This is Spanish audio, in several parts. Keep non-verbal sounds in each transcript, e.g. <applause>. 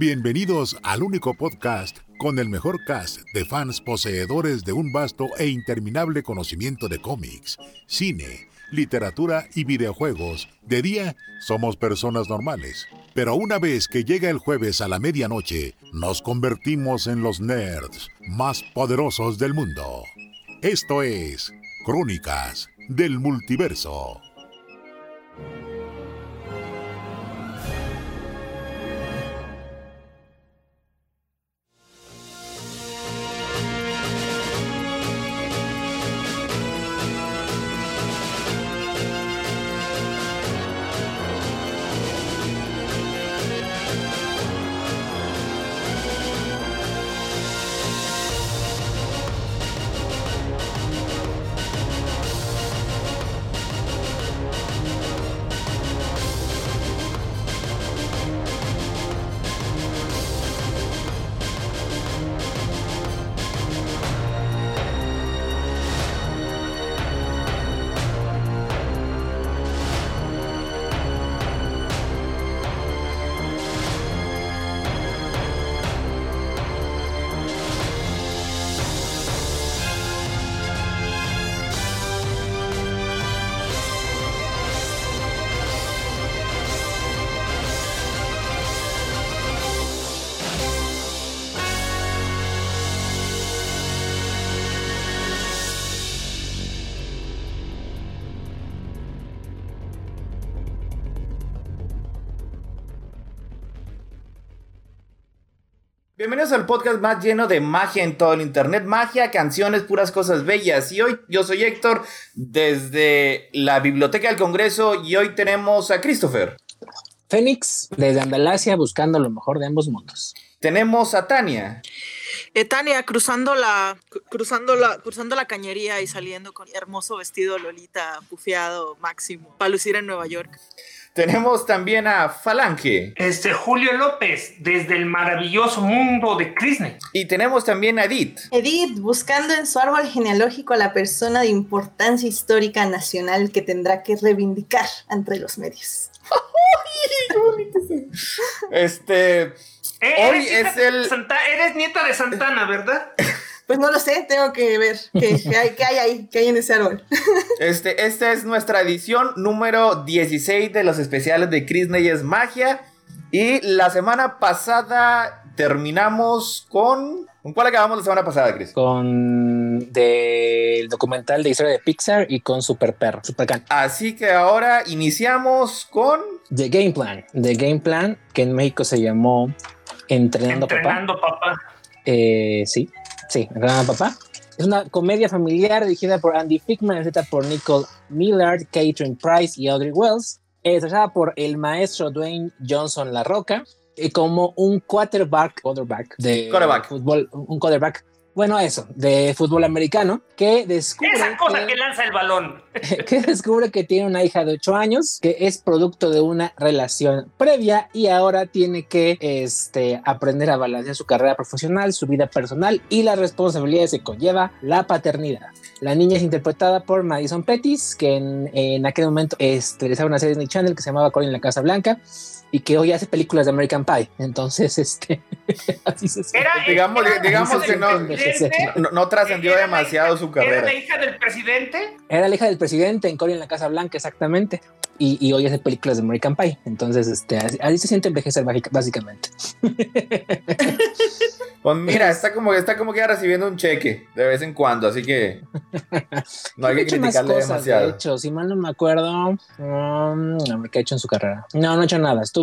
Bienvenidos al único podcast con el mejor cast de fans poseedores de un vasto e interminable conocimiento de cómics, cine, literatura y videojuegos. De día somos personas normales, pero una vez que llega el jueves a la medianoche, nos convertimos en los nerds más poderosos del mundo. Esto es Crónicas del Multiverso. Bienvenidos al podcast más lleno de magia en todo el internet. Magia, canciones, puras cosas bellas. Y hoy yo soy Héctor desde la Biblioteca del Congreso y hoy tenemos a Christopher. Fénix desde Andalasia buscando lo mejor de ambos mundos. Tenemos a Tania. Eh, Tania cruzando la, cruzando la, cruzando la cañería y saliendo con hermoso vestido Lolita, pufiado máximo, para lucir en Nueva York. Tenemos también a Falange. Este Julio López, desde el maravilloso mundo de Disney. Y tenemos también a Edith. Edith, buscando en su árbol genealógico a la persona de importancia histórica nacional que tendrá que reivindicar entre los medios. <laughs> este. Eh, hoy eres es el. Santa- eres nieta de Santana, ¿verdad? <laughs> Pues no lo sé, tengo que ver qué, qué hay, qué hay ahí, qué hay en ese árbol. Este, esta es nuestra edición número 16 de los especiales de Chris Neyes Magia. Y la semana pasada terminamos con. ¿Con cuál acabamos la semana pasada, Chris? Con del documental de historia de Pixar y con Super Perro, Super Can. Así que ahora iniciamos con. The Game Plan. The Game Plan, que en México se llamó Entrenando, Papá. Entrenando papá. Eh, sí, sí, Entrenando Papá. Es una comedia familiar dirigida por Andy Fickman, escrita por Nicole Millard, Catherine Price y Audrey Wells. Estrenada por el maestro Dwayne Johnson La Roca, como un quarterback, quarterback de Quarterback. fútbol, un quarterback. Bueno, eso, de fútbol americano, que descubre Esa cosa que- que lanza el balón. <laughs> que descubre que tiene una hija de 8 años, que es producto de una relación previa y ahora tiene que este, aprender a balancear su carrera profesional, su vida personal y las responsabilidades que conlleva la paternidad. La niña es interpretada por Madison Pettis, que en, en aquel momento este, realizaba una serie de Disney Channel que se llamaba Cory en la Casa Blanca y que hoy hace películas de American Pie. Entonces, este, así se Era, Digamos- era- digamos que no- presidente, No, no trascendió Era demasiado su Era carrera. la hija del presidente. Era la hija del presidente en Cory en la Casa Blanca, exactamente. Y, y hoy hace películas de American Pie. Entonces, este, así, así se siente envejecer básica- básicamente. Pues mira, está como, está como que ya recibiendo un cheque de vez en cuando, así que no hay Ha que criticarle cosas, demasiado. De hecho, si mal no me acuerdo, um, ver qué ha hecho en su carrera. No, no ha hecho nada. Estuvo,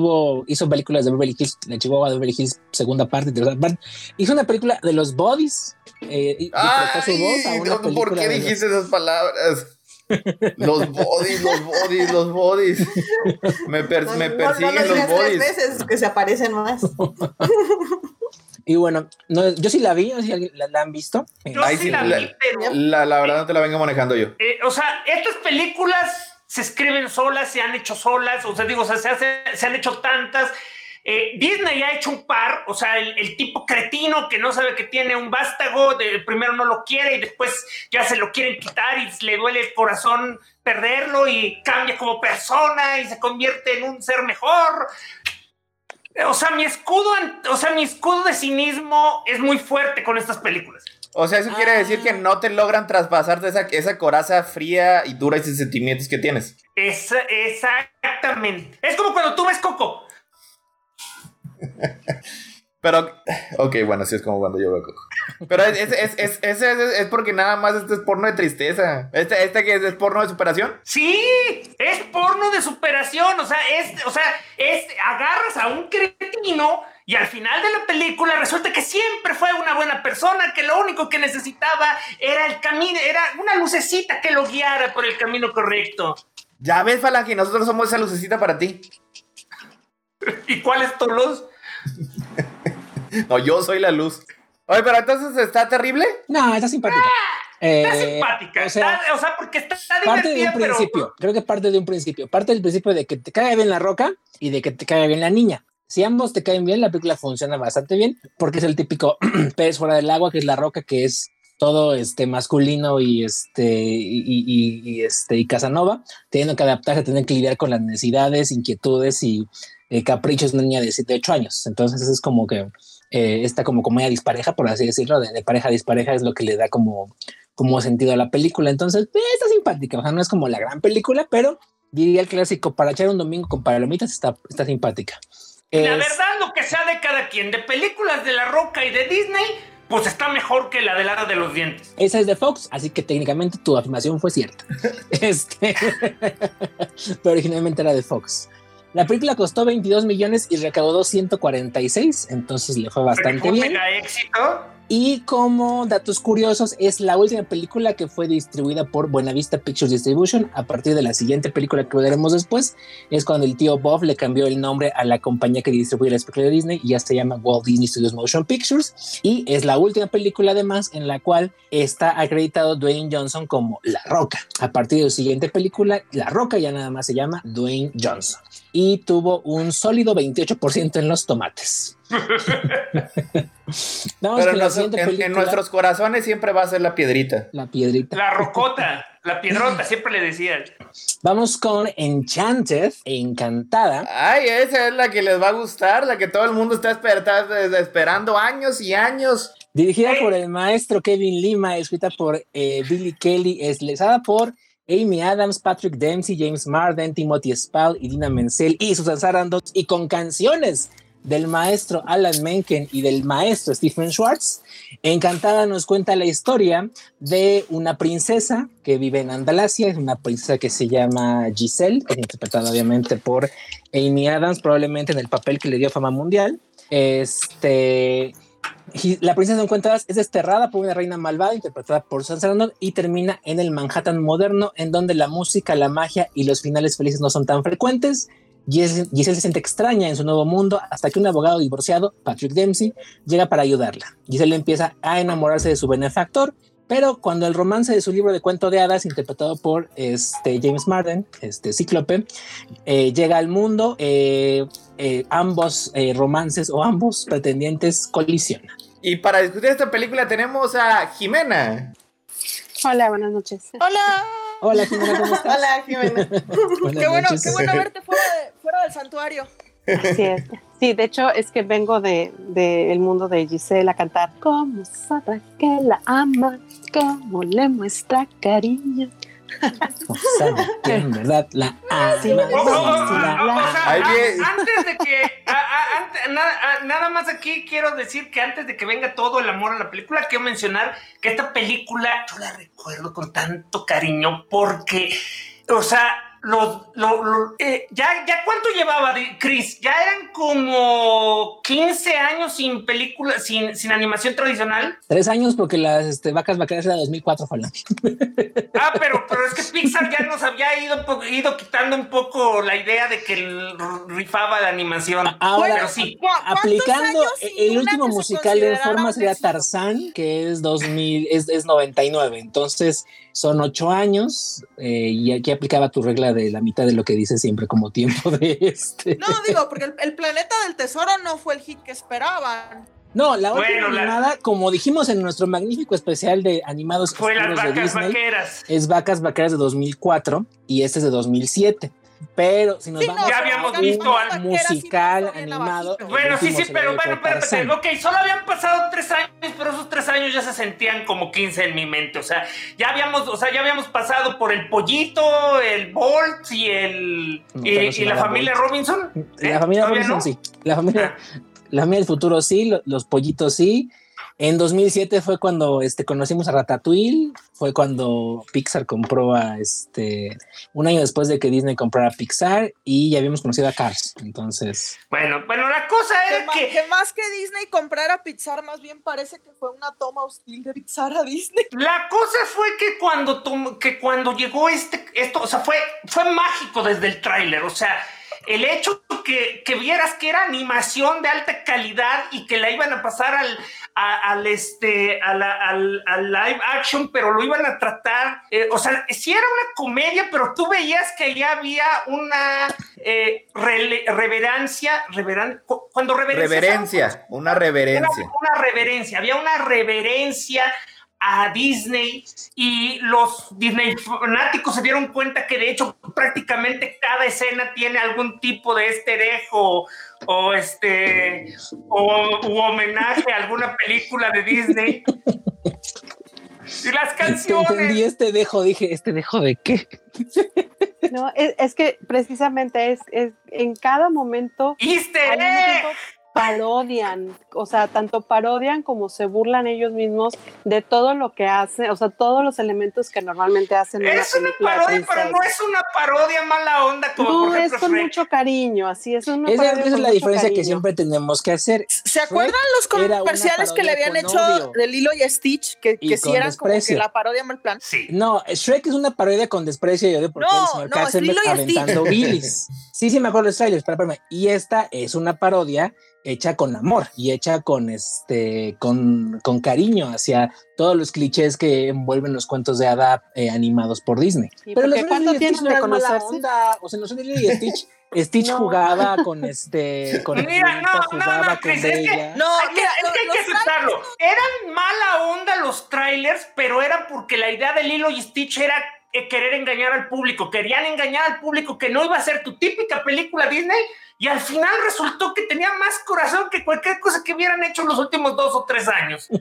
hizo películas de Beverly Hills, de Chihuahua, de Beverly Hills, segunda parte, tercera parte. Hizo una película de los Bodies. Eh, y- y prestó su voz a Ay, una no, ¿por qué los- dijiste esas palabras? Los bodies, los bodies, los bodies. Me, per- No, me no- no persiguen lo los bodies. veces que se aparecen más. <laughs> Y bueno, no, yo sí la vi, no sé si alguien la, la han visto. Yo Ahí sí sí la la- vi, pero. La, la verdad no te la vengo manejando yo. eh, o sea, estas películas se escriben solas, se han hecho solas, o sea, digo, se, hace- se han hecho tantas. Eh, Disney ha hecho un par, o sea, el, tipo cretino que no sabe que tiene un vástago, de, primero no lo quiere y después ya se lo quieren quitar y le duele el corazón perderlo y cambia como persona y se convierte en un ser mejor. O sea, mi escudo, o sea, mi escudo de cinismo es muy fuerte con estas películas. O sea, eso quiere decir que no te logran traspasarte esa, esa coraza fría y dura y sin sentimientos que tienes. Esa- exactamente. Es como cuando tú ves Coco. <laughs> Pero, ok, bueno, sí es como cuando yo veo Coco. Pero es, es, es, es, es- es- es porque nada más este es porno de tristeza. Este, este que es, es porno de superación. Sí, es porno de superación. O sea, es, o sea, es agarras a un cretino y al final de la película resulta que siempre fue una buena persona, que lo único que necesitaba era el camino, era una lucecita que lo guiara por el camino correcto. Ya ves, Falange, nosotros somos esa lucecita para ti. <laughs> ¿Y cuál es tu luz? <laughs> No, yo soy la luz. Oye, pero entonces está terrible. No, está simpática. Está Eh, simpática. o sea, está- o sea, porque está, está parte de un pero principio, creo que parte de un principio, parte del principio de que te cae bien la roca y de que te cae bien la niña. Si ambos te caen bien, la película funciona bastante bien porque es el típico <clears throat> pez fuera del agua, que es la roca, que es todo este masculino y este y, este y Casanova, teniendo que adaptarse, tener que lidiar con las necesidades, inquietudes y eh, caprichos de una niña de 7, 8 años. Entonces es como que eh, esta como comedia dispareja, por así decirlo, de, de pareja dispareja es lo que le da como como sentido a la película. Entonces, eh, está simpática. O sea, no es como la gran película, pero diría el clásico para echar un domingo con palomitas está, está simpática. La Es- verdad, lo que sea de cada quien, de películas de La Roca y de Disney, pues está mejor que la del Hada de los Dientes. Esa es de Fox, así que técnicamente tu afirmación fue cierta. <laughs> este, <laughs> pero originalmente era de Fox. La película costó 22 millones y recaudó 146, entonces le fue bastante Fue bien. mega éxito. Y como datos curiosos, es la última película que fue distribuida por Buenavista Pictures Distribution. A partir de la siguiente película que veremos después, es cuando el tío Bob le cambió el nombre a la compañía que distribuye las películas de Disney y ya se llama Walt Disney Studios Motion Pictures. Y es la última película, además, en la cual está acreditado Dwayne Johnson como La Roca. A partir de su siguiente película, La Roca ya nada más se llama Dwayne Johnson. Y tuvo un sólido 28% en los tomates. <laughs> Vamos Pero en, nuestro- en- nuestros corazones siempre va a ser la piedrita. La piedrita. La Rocota, la Piedrota, siempre le decían. Vamos con Enchanted, Encantada. Ay, esa es la que les va a gustar, la que todo el mundo está esperando años y años. Dirigida Hey. por el maestro Kevin Lima, escrita por eh, Billy Kelly, estilizada por Amy Adams, Patrick Dempsey, James Marden, Timothy Spall y Dina Menzel y Susan Sarandon y con canciones del maestro Alan Menken y del maestro Stephen Schwartz. Encantada nos cuenta la historia de una princesa que vive en Andalasia, es una princesa que se llama Giselle, que es interpretada obviamente por Amy Adams, probablemente en el papel que le dio fama mundial. Este, la princesa encuentra es desterrada por una reina malvada interpretada por Susan Sarandon y termina en el Manhattan moderno en donde la música, la magia y los finales felices no son tan frecuentes. Giselle, Giselle se siente extraña en su nuevo mundo hasta que un abogado divorciado, Patrick Dempsey, llega para ayudarla. Giselle empieza a enamorarse de su benefactor, pero cuando el romance de su libro de cuento de hadas, interpretado por este James Marden, este Cíclope, eh, llega al mundo, eh, eh, ambos eh, romances o ambos pretendientes colisionan. Y para discutir esta película tenemos a Jimena. Hola, buenas noches. Hola. Hola, Jimena, ¿cómo estás? <laughs> Hola, Jimena. <laughs> Qué bueno, noches. qué bueno verte fuera, del santuario. Así es. Sí, de hecho es que vengo del de, el mundo de Giselle a cantar. ¿Cómo sabe que la ama? ¿Cómo le muestra cariño? O sea, que en verdad la ama, sí, o- sea, antes de que. a- a- ante- nada, a- nada más aquí quiero decir que antes de que venga todo el amor a la película, quiero mencionar que esta película yo la recuerdo con tanto cariño porque. O sea, los, lo- lo- eh, ya, ya cuánto llevaba Chris, ya eran como 15 años sin película, sin, sin animación tradicional. Tres años porque las este, vacas vaqueras era 2004, Fala. Ah, pero, pero es que Pixar ya nos había ido, ido quitando un poco la idea de que rifaba la animación. Ahora, pero sí. ¿Cu- cuántos Aplicando el último musical de forma sería? Tarzán, que es 2000, es, es 99. Entonces son ocho años eh, y aquí aplicaba tu regla de la mitad de lo que dice siempre como tiempo de este. No, digo, porque el, el planeta del tesoro no fue el hit que esperaban. No, la Bueno, última la- animada, como dijimos en nuestro magnífico especial de animados Fue las de vacas Disney, vaqueras. es Vacas Vaqueras de 2004 y este es de 2007. Pero si nos Sí, vamos no, Ya a habíamos visto sí musical animado. Bueno, sí, sí, pero bueno, Tarzán. ok, solo habían pasado tres años, pero esos tres años ya se sentían como 15 en mi mente, o sea, ya habíamos, o sea, ya habíamos pasado por el pollito, el Bolt y el No, y, pero la familia Bolt. Robinson. ¿Eh? La familia ¿Todavía Robinson no? sí. La familia, la familia del futuro sí, lo- los pollitos sí. En 2007 fue cuando este, conocimos a Ratatouille, fue cuando Pixar compró a este, un año después de que Disney comprara Pixar y ya habíamos conocido a Cars. Entonces, Bueno, bueno, la cosa era que que más que Disney comprara Pixar, más bien parece que fue una toma hostil de Pixar a Disney. La cosa fue que cuando, que cuando llegó este, esto, o sea, fue, fue mágico desde el tráiler, o sea, el hecho que, que vieras que era animación de alta calidad y que la iban a pasar al, a- al, este, a la- al, al live action, pero lo iban a tratar, eh, o sea, sí era una comedia, pero tú veías que ya había una eh, reverencia, reveran- cu- cuando reverencias algo, Reverencia, una reverencia. una, una reverencia, había una reverencia a Disney y los Disney fanáticos se dieron cuenta que de hecho prácticamente cada escena tiene algún tipo de easter egg o, este o u homenaje a alguna película de Disney. Y las te entendí canciones. este dejo, dije, ¿este dejo de qué? No, es, es que precisamente es, es en cada momento Easter al mismo egg. tiempo parodian, o sea, tanto parodian como se burlan ellos mismos de todo lo que hacen, o sea, todos los elementos que normalmente hacen en Es una parodia, pero no es una parodia mala onda como No, por es con Shrek. mucho cariño, así es una Esa, parodia esa es la diferencia que siempre tenemos que hacer. ¿Se acuerdan los comerciales que le habían hecho de Lilo y Stitch? Que, que sí con eran como que la parodia mal plan. Sí. No, Shrek es una parodia con desprecio y odio porque No, el señor no, es Katzenberg Lilo y Stitch. aventando bilis. Sí, sí, me acuerdo de los trailers, pero espérame. Y esta es una parodia hecha con amor y hecha con este, con, con cariño hacia todos los clichés que envuelven los cuentos de hada eh, animados por Disney. Sí, pero los ¿cuánto Lilo y Stitch tienen no de eran mala conocerse? onda. O sea, los Lilo y Stitch, <laughs> Stitch No. jugaba con este, <laughs> con Mira, no, no, jugaba no, con Chris, es que- Bella. No, Hay que- mira, es lo- que hay que aceptarlo. Eran mala onda los trailers, pero era porque la idea de Lilo y Stitch era querer engañar al público. Querían engañar al público que no iba a ser tu típica película Disney. Y al final resultó que tenía más corazón que cualquier cosa que hubieran hecho en los últimos dos o tres años. <laughs>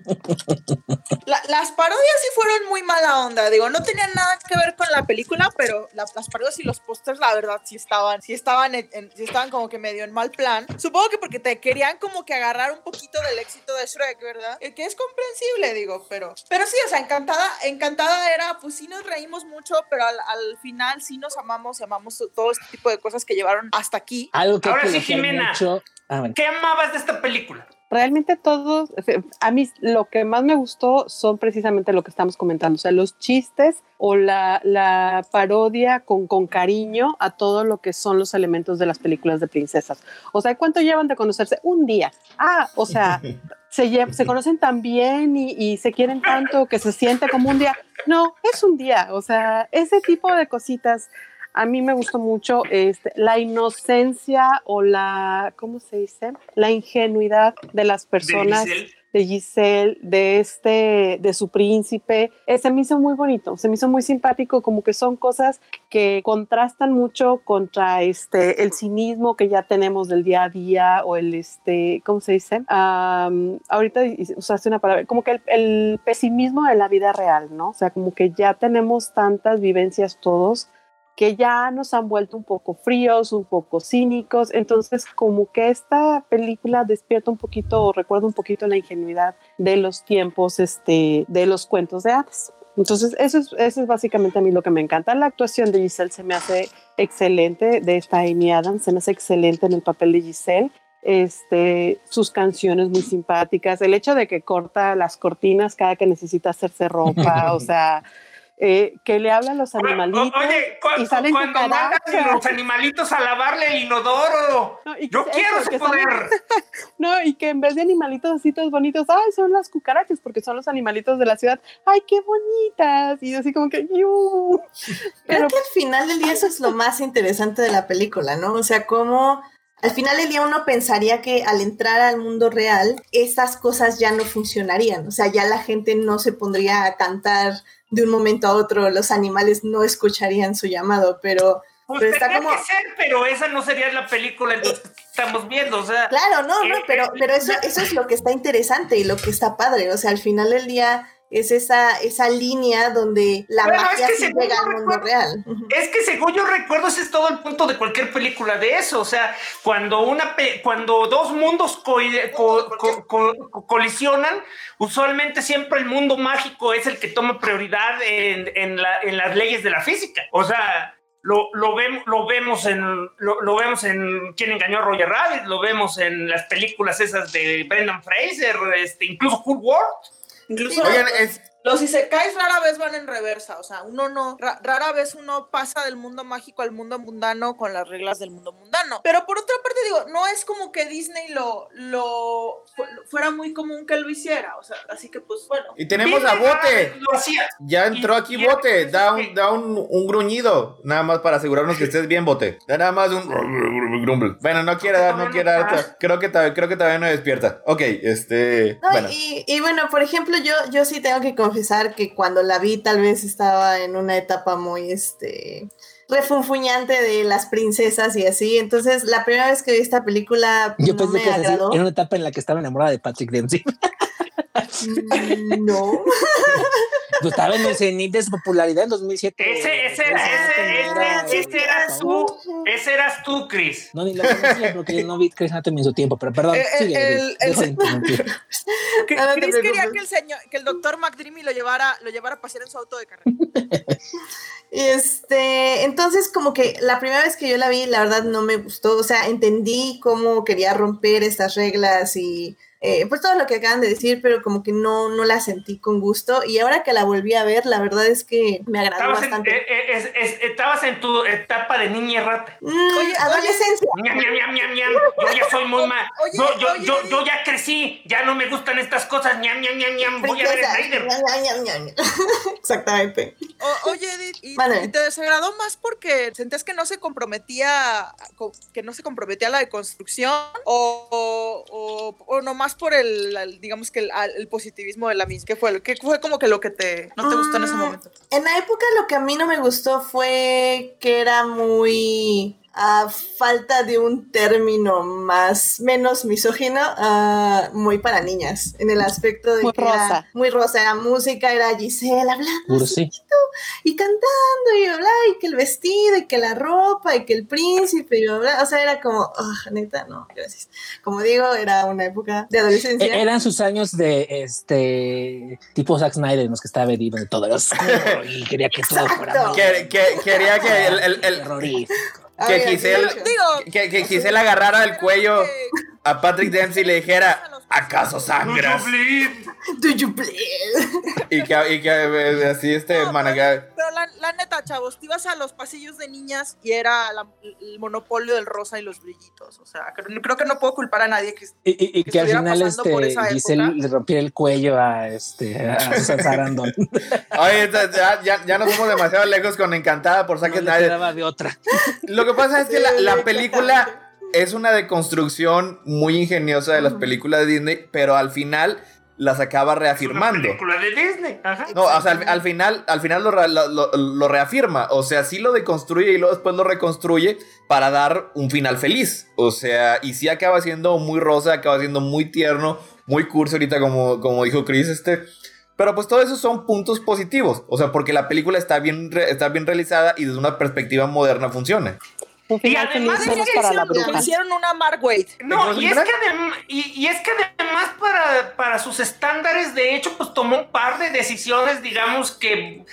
La- las parodias sí fueron muy mala onda, digo, no tenían nada que ver con la película, pero la- las parodias y los pósters, la verdad, sí estaban, sí estaban, en, en- sí estaban como que medio en mal plan. Supongo que porque te querían como que agarrar un poquito del éxito de Shrek, ¿verdad? Eh, que es comprensible, digo, pero, pero sí, o sea, encantada, encantada era, pues sí nos reímos mucho, pero al, al final sí nos amamos y amamos todo este tipo de cosas que llevaron hasta aquí. Algo que Ahora que sí, Jimena. mucho. Ah, bueno. ¿Qué amabas de esta película? realmente todos, a mí lo que más me gustó son precisamente lo que estamos comentando, o sea, los chistes o la, la parodia con, con cariño a todo lo que son los elementos de las películas de princesas. O sea, ¿cuánto llevan de conocerse? Un día. Ah, o sea, <laughs> se, conocen tan bien y, y se quieren tanto que se siente como un día. No, es un día, o sea, ese tipo de cositas. A mí me gustó mucho este, la inocencia o la, ¿cómo se dice? La ingenuidad de las personas, De. De Giselle, de este, de su príncipe. Eh, se me hizo muy bonito, se me hizo muy simpático, como que son cosas que contrastan mucho contra este, el cinismo que ya tenemos del día a día o el, este, ¿cómo se dice? Ahorita usaste una palabra, como que el, el pesimismo de la vida real, ¿no? O sea, como que ya tenemos tantas vivencias todos que ya nos han vuelto un poco fríos, un poco cínicos, entonces como que esta película despierta un poquito o recuerda un poquito la ingenuidad de los tiempos este, de los cuentos de hadas. Entonces, eso es, eso es básicamente a mí lo que me encanta. La actuación de Giselle se me hace excelente, de esta Amy Adams, se me hace excelente en el papel de Giselle. Este, sus canciones muy simpáticas, el hecho de que corta las cortinas cada que necesita hacerse ropa, <laughs> o sea, eh, que le hablan los animalitos. Oye, cu- y salen cuando mandan los animalitos a lavarle el inodoro. No, Yo que- quiero eso, ese salen- poder. <laughs> No, y que en vez de animalitos así todos bonitos, ay, son las cucarachas, porque son los animalitos de la ciudad. Ay, qué bonitas. Y yo así como que, ¡yu! Creo que al final del día eso es lo más interesante de la película, ¿no? O sea, cómo al final del día uno pensaría que al entrar al mundo real, estas cosas ya no funcionarían. O sea, ya la gente no se pondría a cantar de un momento a otro, los animales no escucharían su llamado, pero Pues Pero está como- que ser, pero esa no sería la película entonces, que estamos viendo. O sea, Claro, no, no, Eh, pero, eh, pero eso, eso es lo que está interesante y lo que está padre. O sea, al final del día es esa, esa línea donde la Bueno, es magia que sí según llega yo al mundo recuerdo- real. Es que según yo recuerdo, ese es todo el punto de cualquier película de eso. O sea, cuando una cuando dos mundos co- co- co- co- co- colisionan, usualmente siempre el mundo mágico es el que toma prioridad en, en la- en las leyes de la física. O sea, lo, lo, vemos, lo vemos en lo, lo vemos en quién engañó a Roger Rabbit, lo vemos en las películas esas de Brendan Fraser, este, incluso Cool World. Incluso Oigan, es, los isekais rara vez van en reversa, o sea, uno no, ra- rara vez uno pasa del mundo mágico al mundo mundano con las reglas del mundo mundano. Pero por otra parte digo, no es como que Disney lo, lo fu- fuera muy común que lo hiciera, o sea, así que pues bueno. y tenemos a Disney Bote. Lo hacía. Ya entró aquí y- Bote. Da un, da un, un gruñido. Nada más para asegurarnos que estés bien, Bote. Da nada más un grumble. Bueno, no quiere dar, no quiere dar. Creo que, creo que todavía no despierta. Ok, este. No, Bueno. y, y bueno, por ejemplo, yo, yo sí tengo que confesar que cuando la vi tal vez estaba en una etapa muy este refunfuñante de las princesas y así. Entonces, la primera vez que vi esta película Yo no pensé me que era así, agradó. en una etapa en la que estaba enamorada de Patrick Dempsey. <laughs> Mm, No. Yo <laughs> estaba en el cenit de su popularidad en 2007. Ese, ese, era- ese, ese eras tú, ese eras tú, Chris. No, ni lo conocía porque no vi Chris Anatomy en su tiempo, pero perdón, sigue. Que- No, <laughs> no te Chris quería que el señor, que el doctor McDreamy lo llevara, lo llevara a pasear en su auto de carrera. Y <laughs> este, entonces como que la primera vez que yo la vi, la verdad no me gustó, o sea, entendí cómo quería romper estas reglas y eh, pues todo lo que acaban de decir, pero como que no, no la sentí con gusto y ahora que la volví a ver, la verdad es que me agradó Estabas bastante. eh, eh, es- es- estabas en tu etapa de niña y rata. Mm, Oye, adolescencia. Ñam, ñam, ñam, ñam. Yo ya soy muy <laughs> mal. Oye, Yo, yo, oye, yo, oye. yo ya crecí. Ya no me gustan estas cosas. Ñam, ñam, ñam, ñam. Voy a ver. Snyder. <laughs> Exactamente. O- oye, Edith, ¿y, Mándame. y te desagradó más porque sentías que no se comprometía, co- que no se comprometía a la deconstrucción o, o, o nomás por el, el- digamos que el, el positivismo de la misma? ¿Qué fue, lo- fue como que lo que te, no te gustó en ese Mm, momento? En la época lo que a mí no me gustó fue que era muy a falta de un término más menos misógino, ah, muy para niñas, en el aspecto de Muy que era rosa. muy rosa, era música, era Giselle hablando y cantando y bla, y que el vestido y que la ropa y que el príncipe y bla, o sea, era como, ah, neta, no, gracias. Como digo, era una época de adolescencia. E- Eran sus años de este tipo Zack Snyder en los que estaba vendido de todo era oscuro <laughs> y quería que todo fuera Que- que- quería que el, el- el- terrorífico. Que Giselle- que, que Giselle agarrara el cuello a Patrick Dempsey y le dijera, ¿acaso sangras? <laughs> Do you please? Y que, y que eh, así este No, managa- Pero la, la neta, chavos, te ibas a los pasillos de niñas y era la- el monopolio del rosa y los brillitos. O sea, creo, creo que no puedo culpar a nadie que... Y, y- y que que al final este Giselle le rompiera el cuello a este a <laughs> Sarandon. Oye, ya, ya, ya nos fuimos demasiado lejos con Encantada por Zack No de otra. <laughs> Lo que pasa es que la, Sí, la película es una deconstrucción muy ingeniosa de las películas de Disney, pero al final las acaba Una reafirmando. película de Disney. Ajá. No, o sea, al, al final, al final lo, lo- lo- lo reafirma. O sea, sí lo deconstruye y luego después lo reconstruye para dar un final feliz. O sea, y sí acaba siendo muy rosa, acaba siendo muy tierno, muy cursi ahorita, como, como dijo Chris, este. Pero pues todo eso son puntos positivos. O sea, porque la película está bien, re- está bien realizada y desde una perspectiva moderna funciona. Y además es que para la hicieron, hicieron una Mark Wade. No, y es, que adem- y, y es que además para, para sus estándares, de hecho, pues tomó un par de decisiones, digamos, que,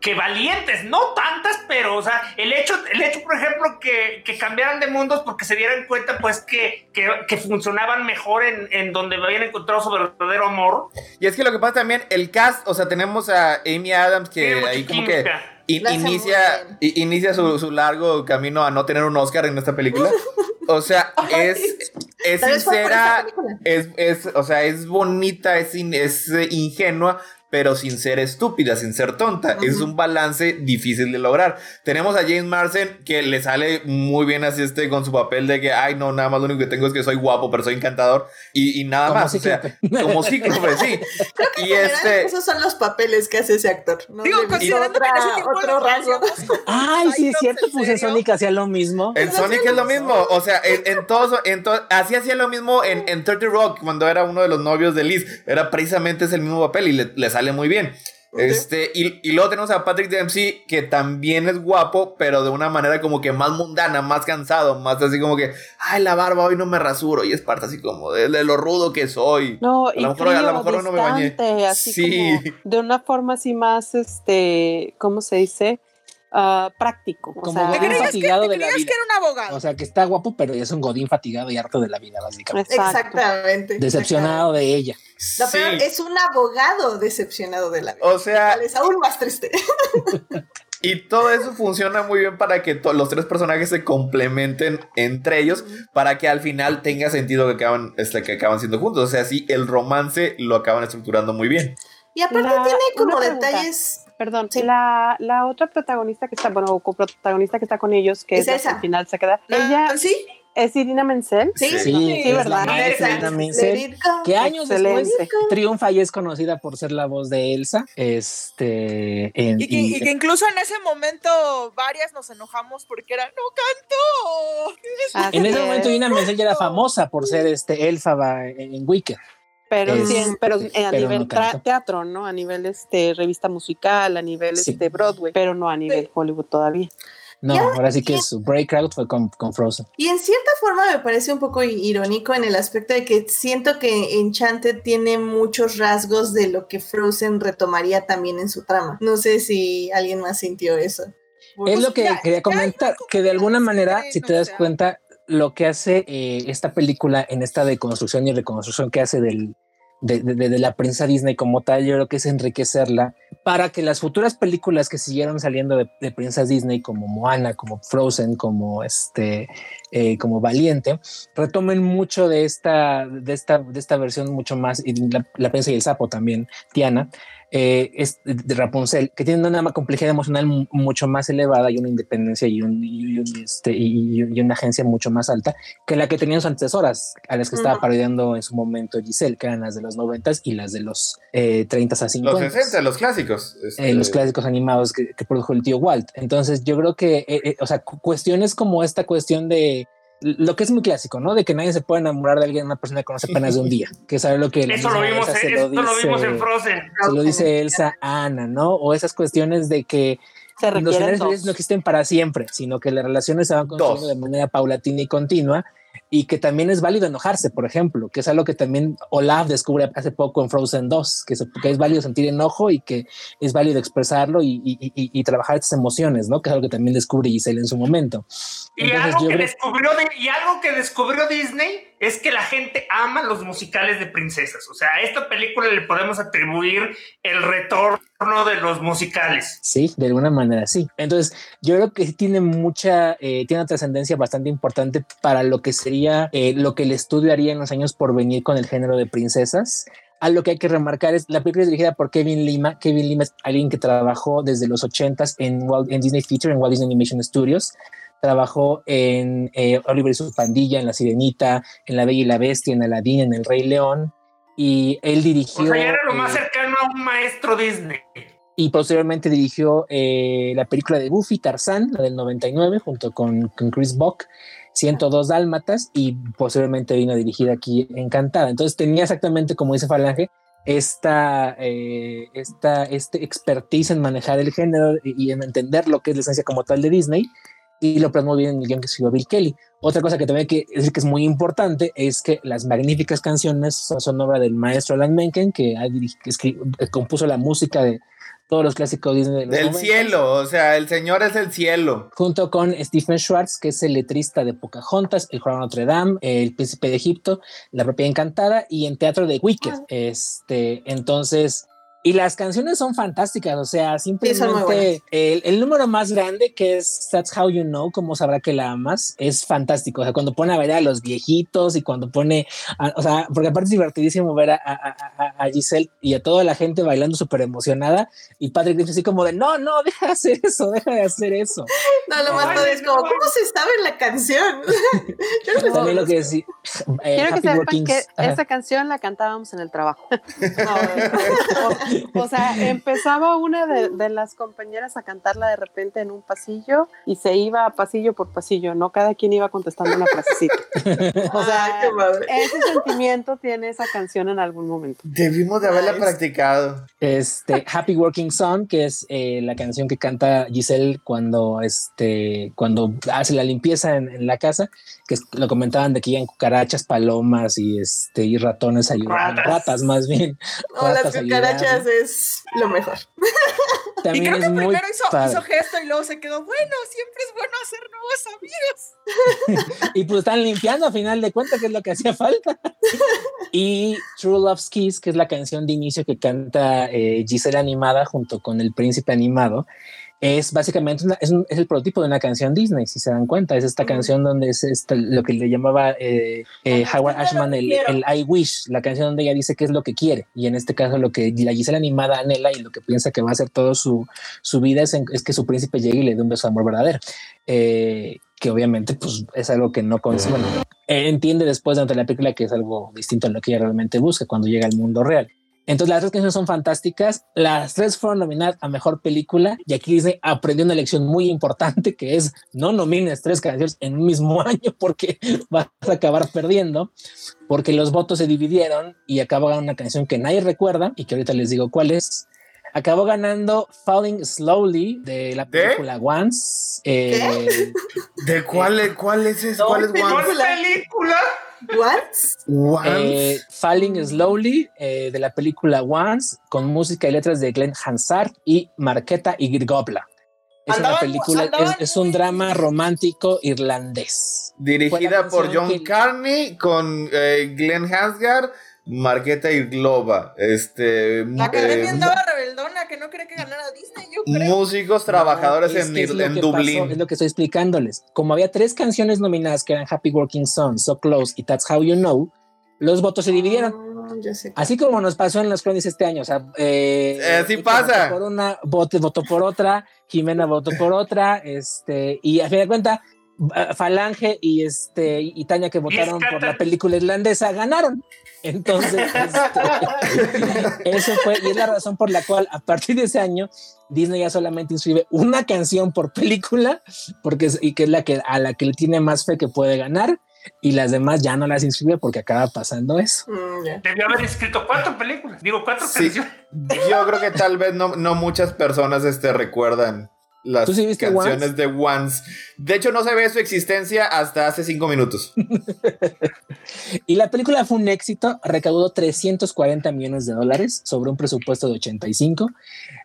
que valientes, no tantas, pero, o sea, el hecho, el hecho por ejemplo, que, que cambiaran de mundos porque se dieran cuenta, pues, que, que, que funcionaban mejor en, en donde habían encontrado su verdadero amor. Y es que lo que pasa también, el cast, o sea, tenemos a Amy Adams que ahí como que química. Inicia, inicia su, su largo camino a no tener un Oscar en esta película. <laughs> O sea, es, es sincera, es, es, o sea, es bonita, es, in- es eh, ingenua, pero sin ser estúpida, sin ser tonta. Es Ujú. un balance difícil de lograr. Tenemos a James Marsden que le sale muy bien así este con su papel de que, ay, no, nada más lo único que tengo es que soy guapo, pero soy encantador y, y nada Como más. O sea, Cíclope. <laughs> como cíclope, sí. En y general, este, esos son los papeles que hace ese actor. No Digo, considerando que en ese tiempo otro lo rasgo. <laughs> Ay, sí, es cierto, ¿en pues en? Sonic hacía lo mismo. En Sonic es lo mismo, o sea, en, en todos, en to- así hacía lo mismo en, en 30 Rock, cuando era uno de los novios de Liz, era precisamente ese mismo papel y le, le sale muy bien. Este, y, y luego tenemos a Patrick Dempsey, que también es guapo, pero de una manera como que más mundana, más cansado, más así como que, ay, la barba hoy no me rasuro, y es parte así como de, de lo rudo que soy. No, A y lo mejor- a lo frío, mejor hoy no me bañé. distante, así Sí. como de una forma así más, este, ¿cómo se dice? Ah, práctico. O Como sea, ¿Te Godín creías, que, fatigado te de la creías vida. que era un abogado? O sea, que está guapo, pero es un godín fatigado y harto de la vida, básicamente. Exactamente. Decepcionado de ella. Lo Sí. peor es un abogado decepcionado de la vida. O sea, Es aún más triste. <laughs> Y todo eso funciona muy bien para que los tres personajes se complementen entre ellos, para que al final tenga sentido que acaban, este, que acaban siendo juntos. O sea, sí, el romance lo acaban estructurando muy bien. Y aparte La- tiene como detalles. Perdón, Sí. la, la otra protagonista que está, bueno, o coprotagonista que está con ellos, que Es es, esa. al final se queda, ella ¿Sí? Es Irina Menzel. Sí, Sí. Sí, Sí, es ¿verdad? Esa. Irina Menzel, que años Excelente. después triunfa y es conocida por ser la voz de Elsa. Este, en, Y que, y- y que incluso en ese momento varias nos enojamos porque era, no canto. En ese es. momento Irina Menzel ya era famosa por ser este Elfaba en, en Wicked. Pero Es- sí, pero eh, a pero nivel no teatro, ¿no? A nivel este revista musical, a nivel Sí. este Broadway, pero no a nivel Hollywood todavía. No, ahora sí que su breakout fue con, con Frozen. Y en cierta forma me parece un poco irónico en el aspecto de que siento que Enchanted tiene muchos rasgos de lo que Frozen retomaría también en su trama. No sé si alguien más sintió eso. Es lo que ya- quería comentar, que de alguna manera, si te das cuenta, lo que hace eh, esta película en esta deconstrucción y reconstrucción que hace del, de, la princesa Disney como tal, yo creo que es enriquecerla para que las futuras películas que siguieron saliendo de, de princesas Disney como Moana, como Frozen, como este, eh, como Valiente, retomen mucho de esta, de esta, de esta versión mucho más, y la, la princesa y el sapo también, Tiana, eh, es de Rapunzel, que tiene una complejidad emocional mu- mucho más elevada y una independencia y, un, y, un, este, y, y una agencia mucho más alta que la que tenían sus antecesoras, a las que estaba Ujú. parodiando en su momento Giselle, que eran las de los 90 y las de los eh, 30 a 50. Los 60, los clásicos. este, Eh, los clásicos animados que, que produjo el tío Walt. Entonces, yo creo que, eh, eh, o sea, cu- cuestiones como esta cuestión de lo que es muy clásico, ¿no? De que nadie se puede enamorar de alguien, una persona que conoce apenas de un día, que sabe lo que Eso lo vimos, se esto lo vimos en Frozen. se lo dice Elsa a Ana, ¿no? O esas cuestiones de que Se los finales felices no existen para siempre, sino que las relaciones se van construyendo de manera paulatina y continua y que también es válido enojarse, por ejemplo, que es algo que también Olaf descubre hace poco en Frozen 2, que, se- que es válido sentir enojo y que es válido expresarlo y, y- y- y trabajar estas emociones, ¿no? Que es algo que también descubre Giselle en su momento. Y algo, que creo- descubrió de- y algo que descubrió Disney es que la gente ama los musicales de princesas. O sea, a esta película le podemos atribuir el retorno de los musicales. Sí, de alguna manera sí. Entonces, yo creo que tiene mucha, eh, tiene una trascendencia bastante importante para lo que sería eh, lo que el estudio haría en los años por venir con el género de princesas. A lo que hay que remarcar es la película es dirigida por Kevin Lima. Kevin Lima es alguien que trabajó desde los 80s en, Walt- en Disney Feature, en Walt Disney Animation Studios. Trabajó en eh, Oliver y su pandilla, en La Sirenita, en La Bella y la Bestia, en Aladdin, en El Rey León. Y él dirigió. O sea, ya era lo eh, más cercano a un maestro Disney. y posteriormente dirigió eh, la película de Buffy Tarzán, la del 99, junto con, con Chris Buck, 102 Dálmatas, y posteriormente vino a dirigir aquí Encantada. Entonces tenía exactamente, como dice Falange, esta, eh, esta este expertise en manejar el género y, y en entender lo que es la esencia como tal de Disney. Y lo plasmó bien en el guion que escribió Bill Kelly. Otra cosa que también hay que decir que es muy importante es que las magníficas canciones son, obra del maestro Alan Menken, que, ha que compuso la música de todos los clásicos Disney. Del cielo, o sea, el señor es el cielo. Junto con Stephen Schwartz, que es el letrista de Pocahontas, El de Notre Dame, El Príncipe de Egipto, La Propia Encantada y en teatro de Wicked. Ah. Este, entonces, y las canciones son fantásticas, o sea, simplemente el, número más grande que es That's How You Know, como sabrá que la amas, es fantástico. O sea, cuando pone a ver a los viejitos y cuando pone, o sea, porque aparte es divertidísimo ver a, Giselle y a toda la gente bailando súper emocionada y Patrick dice así como de no, no, deja de hacer eso, deja de hacer eso. No, lo más padre es como, ¿cómo se estaba en la canción? <laughs> Yo no También lo que decía. Eh, Quiero que sepan que esa canción la cantábamos en el trabajo. <laughs> <laughs> o sea, empezaba una de, las compañeras a cantarla de repente en un pasillo y se iba pasillo por pasillo, ¿no? Cada quien iba contestando una frasecita. O sea, ese sentimiento tiene esa canción en algún momento. Debimos de haberla practicado. Este, Happy Working Song, que es eh, la canción que canta Giselle cuando, este, cuando hace la limpieza en, la casa, que lo comentaban de que iban cucarachas, palomas y, este, y ratones ayudando, ratas, más bien. No, las cucarachas es lo mejor. y creo que primero hizo, gesto y luego se quedó, bueno, siempre es bueno hacer nuevos amigos. <laughs> y pues están limpiando a final de cuentas, que es lo que hacía falta. y True Love's Kiss, que es la canción de inicio que canta eh, Giselle animada junto con el príncipe animado es básicamente es, el prototipo de una canción Disney, si se dan cuenta. Es esta canción donde es lo que le llamaba eh, eh, Howard Ashman el, I Wish, la canción donde ella dice qué es lo que quiere. Y en este caso, lo que la Gisela animada anhela y lo que piensa que va a hacer toda su, su vida es, que su príncipe llegue y le dé un beso de amor verdadero. Eh, que obviamente pues, es algo que no bueno, entiende después durante la película que es algo distinto a lo que ella realmente busca cuando llega al mundo real. Entonces las tres canciones son fantásticas. Las tres fueron nominadas a mejor película y aquí Disney aprendió una lección muy importante que es no nomines tres canciones en un mismo <laughs> año porque vas a acabar perdiendo porque los votos se dividieron y acabó ganando una canción que nadie recuerda y que ahorita les digo cuál es. Acabó ganando Falling Slowly de la película Once. Eh, ¿De cuál, cuál es? ¿Cuál es Once? película? Eh, Falling Slowly eh, de la película Once con música y letras de Glenn Hansard y Marqueta y Grigobla. Es una película, es, un drama romántico irlandés. Dirigida por John Carney con eh, Glenn Hansard Marqueta y Globa. Este, la academia eh, andaba rebeldona, que no cree que ganara Disney, yo creo. Músicos trabajadores en, en Dublín. es lo que estoy explicándoles. Como había tres canciones nominadas que eran Happy Working Son, So Close y That's How You Know, los votos se dividieron. Ah, Así como nos pasó en los Crónicas este año. O sea, eh, eh así pasa. Por una, voto, votó por otra, Jimena votó por otra, este, y a fin de cuentas, Falange y este y Tania que votaron por la película irlandesa ganaron. Entonces, <laughs> este, <laughs> eso fue, y es la razón por la cual a partir de ese año Disney ya solamente inscribe una canción por película, porque y que es la que a la que le tiene más fe que puede ganar, y las demás ya no las inscribe porque acaba pasando eso. Mm, Debió haber escrito cuatro películas, digo cuatro canciones. Yo creo que tal vez no, no muchas personas este, recuerdan las canciones de Once. De hecho, no se ve su existencia hasta hace cinco minutos. <laughs> y la película fue un éxito, recaudó 340 millones de dólares sobre un presupuesto de 85.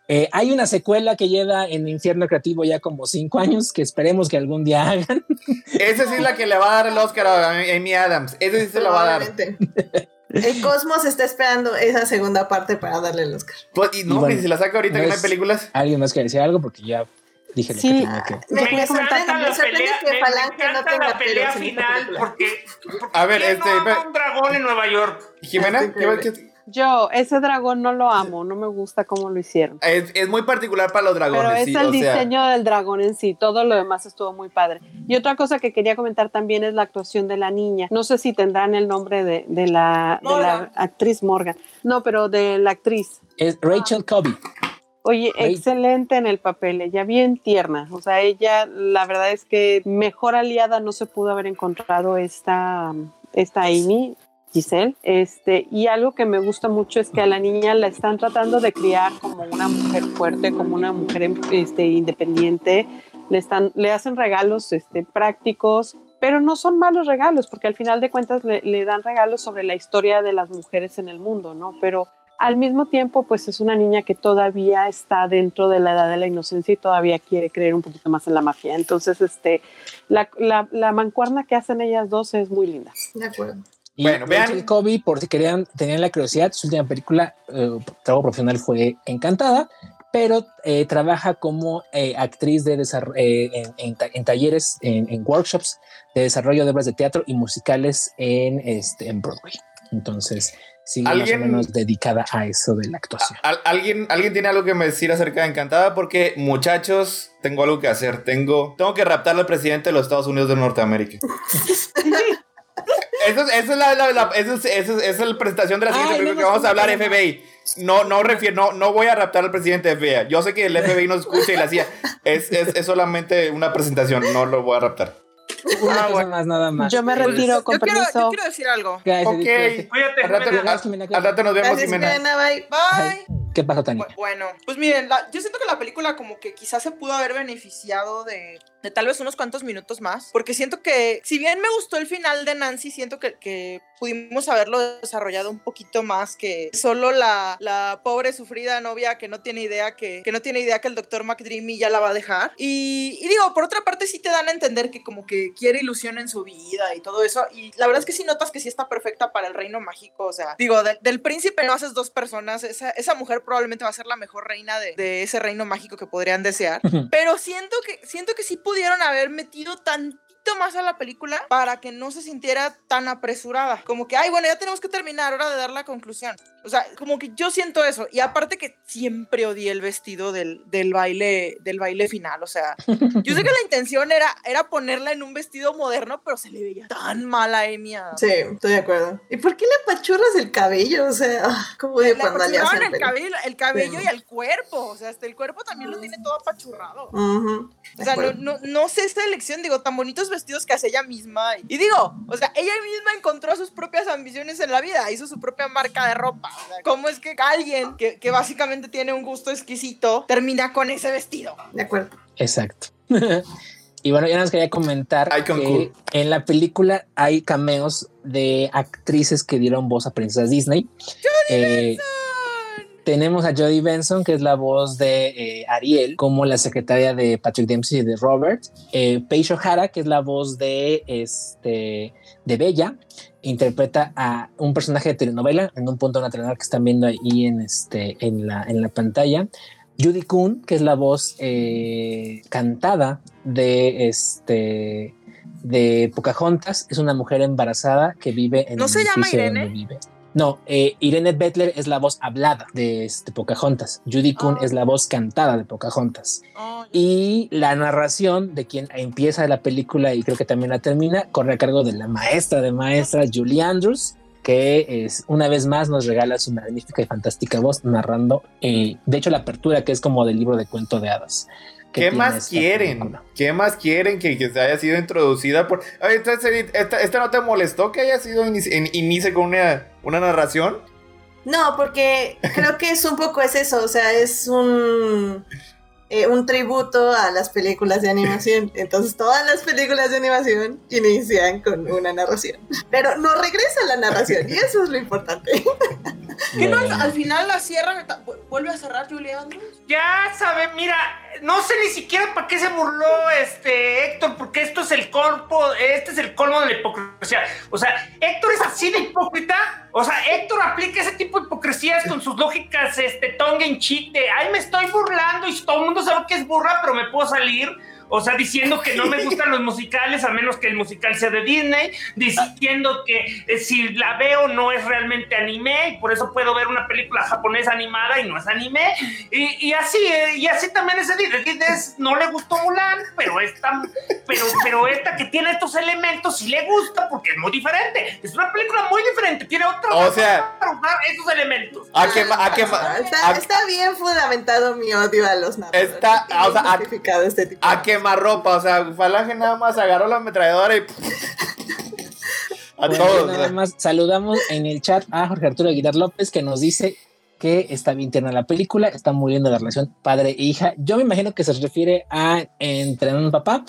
Eh, hay una secuela que lleva en Infierno Creativo ya como cinco años, que esperemos que algún día hagan. <laughs> Esa sí es la que le va a dar el Oscar a Amy Adams. Esa sí se la va a dar. El Cosmos está esperando esa segunda parte para darle el Oscar. Pues, y no, si la saca ahorita que no hay películas. ¿Alguien más que decir algo? Porque ya Dije sí, que que. Me, me, me encanta la pelea, que me, no tenga la pelea final porque, porque, a ver, este, un dragón en Nueva York. Jimena, ¿qué, yo, ese dragón no lo amo, no me gusta cómo lo hicieron. Es, es muy particular para los dragones. Pero es el diseño del dragón en sí, todo lo demás estuvo muy padre. Y otra cosa que quería comentar también es la actuación de la niña. No sé si tendrán el nombre de, de, la, de la, actriz Morgan. No, pero de la actriz. Es Rachel Covey. Oye, excelente en el papel, ella bien tierna, o sea, ella, la verdad es que mejor aliada no se pudo haber encontrado esta, esta Amy, Giselle, este, y algo que me gusta mucho es que a la niña la están tratando de criar como una mujer fuerte, como una mujer este, independiente, le, están, le hacen regalos este, prácticos, pero no son malos regalos, porque al final de cuentas le, le dan regalos sobre la historia de las mujeres en el mundo, ¿no? Pero al mismo tiempo, pues es una niña que todavía está dentro de la edad de la inocencia y todavía quiere creer un poquito más en la magia. Entonces, este, la, la, la mancuerna que hacen ellas dos es muy linda. De acuerdo. Y Bueno, vean- Kobe, por si querían, tenían la curiosidad, su última película, eh, trabajo profesional fue Encantada, pero eh, trabaja como eh, actriz de eh, en, en ta- en talleres, en, en workshops de desarrollo de obras de teatro y musicales en, este, en Broadway. Entonces, sigue más o ¿Alguien- menos dedicada a eso de la actuación. ¿Al- ¿Alguien, ¿Alguien tiene algo que me decir acerca de Encantada? Porque, muchachos, tengo algo que hacer. Tengo, tengo que raptar al presidente de los Estados Unidos de Norteamérica. <laughs> Eso, es- eso es la, la- la- eso es, eso es- esa es la presentación de la siguiente Ay, película no que nos vamos a hablar. FBI. No, no refiero, no, no voy a raptar al presidente de FBI. Yo sé que el FBI no escucha y la CIA. Es, es, es solamente una presentación, no lo voy a raptar. Una Ah, bueno. más, nada más. Yo me Eh, retiro con Yo quiero, yo permiso. quiero decir algo. gracias, Ok. Cuídate, Al rato, Jimena. al rato nos vemos, Gracias, Jimena. Jimena, bye. Bye. ¿Qué pasó, Tania? Bu- Bueno, pues miren, la- yo siento que la película como que quizás se pudo haber beneficiado de, de tal vez unos cuantos minutos más, porque siento que si bien me gustó el final de Nancy, siento que, que pudimos haberlo desarrollado un poquito más que solo la, la pobre sufrida novia que no tiene idea que, que no tiene idea que el doctor McDreamy ya la va a dejar. Y, y digo, por otra parte sí te dan a entender que como que quiere ilusión en su vida y todo eso, y la verdad es que sí notas que sí está perfecta para el reino mágico, o sea, digo, de- del príncipe no haces dos personas, esa, esa mujer probablemente va a ser la mejor reina de, de ese reino mágico que podrían desear. Pero siento que, siento que sí pudieron haber metido tantito más a la película para que no se sintiera tan apresurada. Como que, ay, bueno, ya tenemos que terminar, hora de dar la conclusión. O sea, como que yo siento eso. Y aparte que siempre odié el vestido del, del baile, del baile final. O sea, yo sé que la <laughs> intención era, era ponerla en un vestido moderno, pero se le veía tan mal a Amy. Sí, estoy de acuerdo. ¿Y por qué le apachurras el cabello? O sea, ah, ¿cómo de cuando le hacen el cabello, el cabello Sí. y el cuerpo. O sea, hasta el cuerpo también lo tiene todo apachurrado. Ujú, de O sea, no, no, no sé esta elección, digo, tan bonitos vestidos que hace ella misma. Y, y digo, o sea, ella misma encontró sus propias ambiciones en la vida, hizo su propia marca de ropa. O sea, ¿cómo es que alguien que, que básicamente tiene un gusto exquisito termina con ese vestido? De acuerdo. Exacto. <laughs> y bueno, ya nos quería comentar que en la película hay cameos de actrices que dieron voz a princesas Disney. Eh, tenemos a Jodie Benson, que es la voz de eh, Ariel, como la secretaria de Patrick Dempsey y de Robert. Eh, Paige O'Hara, que es la voz de, este, de Bella, interpreta a un personaje de telenovela, en un punto de una telenovela que están viendo ahí en, este, en, la, en la pantalla. Judy Kuhn, que es la voz eh, cantada de este de Pocahontas, es una mujer embarazada que vive en ¿No el se llama Irene? donde vive. No, eh, Irene Bettler es la voz hablada de este, Pocahontas. Judy Kuhn Ah. es la voz cantada de Pocahontas. Oh, Y la narración de quien empieza la película y creo que también la termina corre a cargo de la maestra de maestras, Julie Andrews, que es una vez más nos regala su magnífica y fantástica voz narrando, eh, de hecho, la apertura que es como del libro de cuento de hadas. ¿Qué más quieren? película. ¿Qué más quieren que, que se haya sido introducida por... Edith, ¿esta, esta no te molestó que haya sido inicie con una, una narración? No, porque creo que es un poco es eso, o sea, es un, eh, un tributo a las películas de animación. Entonces todas las películas de animación inician con una narración. Pero no regresa la narración y eso es lo importante. <laughs> ¿Qué no? Al final la cierran, vuelve a cerrar Julia Andrews. Ya sabe, mira, no sé ni siquiera para qué se burló este Héctor, porque esto es el colmo, este es el colmo de la hipocresía. O sea, Héctor es así de hipócrita. O sea, Héctor aplica ese tipo de hipocresías con sus lógicas, este, tongue en de, ay, me estoy burlando y todo el mundo sabe que es burra, pero me puedo salir. O sea, diciendo que no me gustan los musicales, a menos que el musical sea de Disney, diciendo que eh, si la veo no es realmente anime, y por eso puedo ver una película japonesa animada y no es anime. Y, y así, eh, y así también ese Disney. Disney es- no le gustó Mulan, pero esta, pero, pero esta que tiene estos elementos sí le gusta porque es muy diferente. Es una película muy diferente, tiene otro O sea- para usar esos elementos. ¿A qué, a qué Ah, Está, a- está bien fundamentado mi odio a los narradores. Está- o sea, a- este tipo. a quemarropa? O sea, Falange nada más agarró la ametralladora y... <laughs> A Bueno, todos. nada más saludamos en el chat a Jorge Arturo Aguilar López que nos dice que está bien tierna la película, está muy linda la relación padre e hija. Yo me imagino que se refiere a entrenar un papá,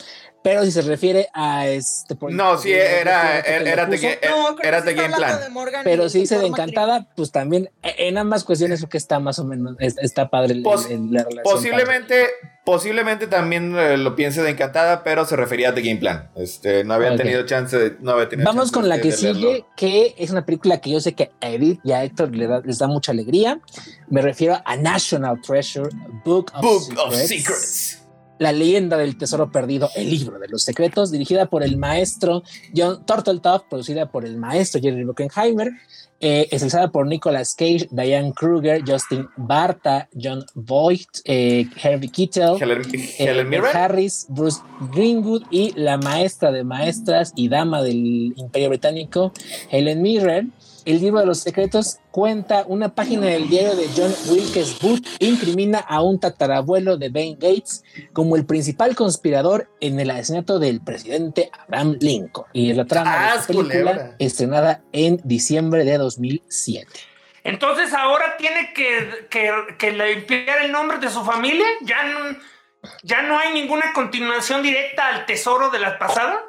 pero si se refiere a este. No, sí, era, era, era, de, era de Game Plan. Pero si dice de Encantada, pues también e, en ambas cuestiones creo que está más o menos, está padre Pos, la relación. Posiblemente, posiblemente también eh, lo piense de Encantada, pero se refería a The Game Plan. Este, no había tenido chance de. No había tenido Vamos con la que sigue, que es una película que yo sé que a Edith y a Héctor les da, mucha alegría. Me refiero a National Treasure, Book of Book Of secrets. La leyenda del tesoro perdido, el libro de los secretos, dirigida por el maestro John Turteltaub, producida por el maestro Jerry Bruckheimer, eh, por Nicolas Cage, Diane Kruger, Justin Barta, John Voight, eh, Harvey Keitel, Helen, eh, Harris, Bruce Greenwood y la maestra de maestras y dama del Imperio Británico, Helen Mirren. El libro de los secretos cuenta una página del diario de John Wilkes Booth incrimina a un tatarabuelo de Ben Gates como el principal conspirador en el asesinato del presidente Abraham Lincoln. Y es la trama de la película estrenada en diciembre de 2007. Entonces ahora tiene que, que, limpiar el nombre de su familia. Ya no, ya no hay ninguna continuación directa al tesoro de la pasada.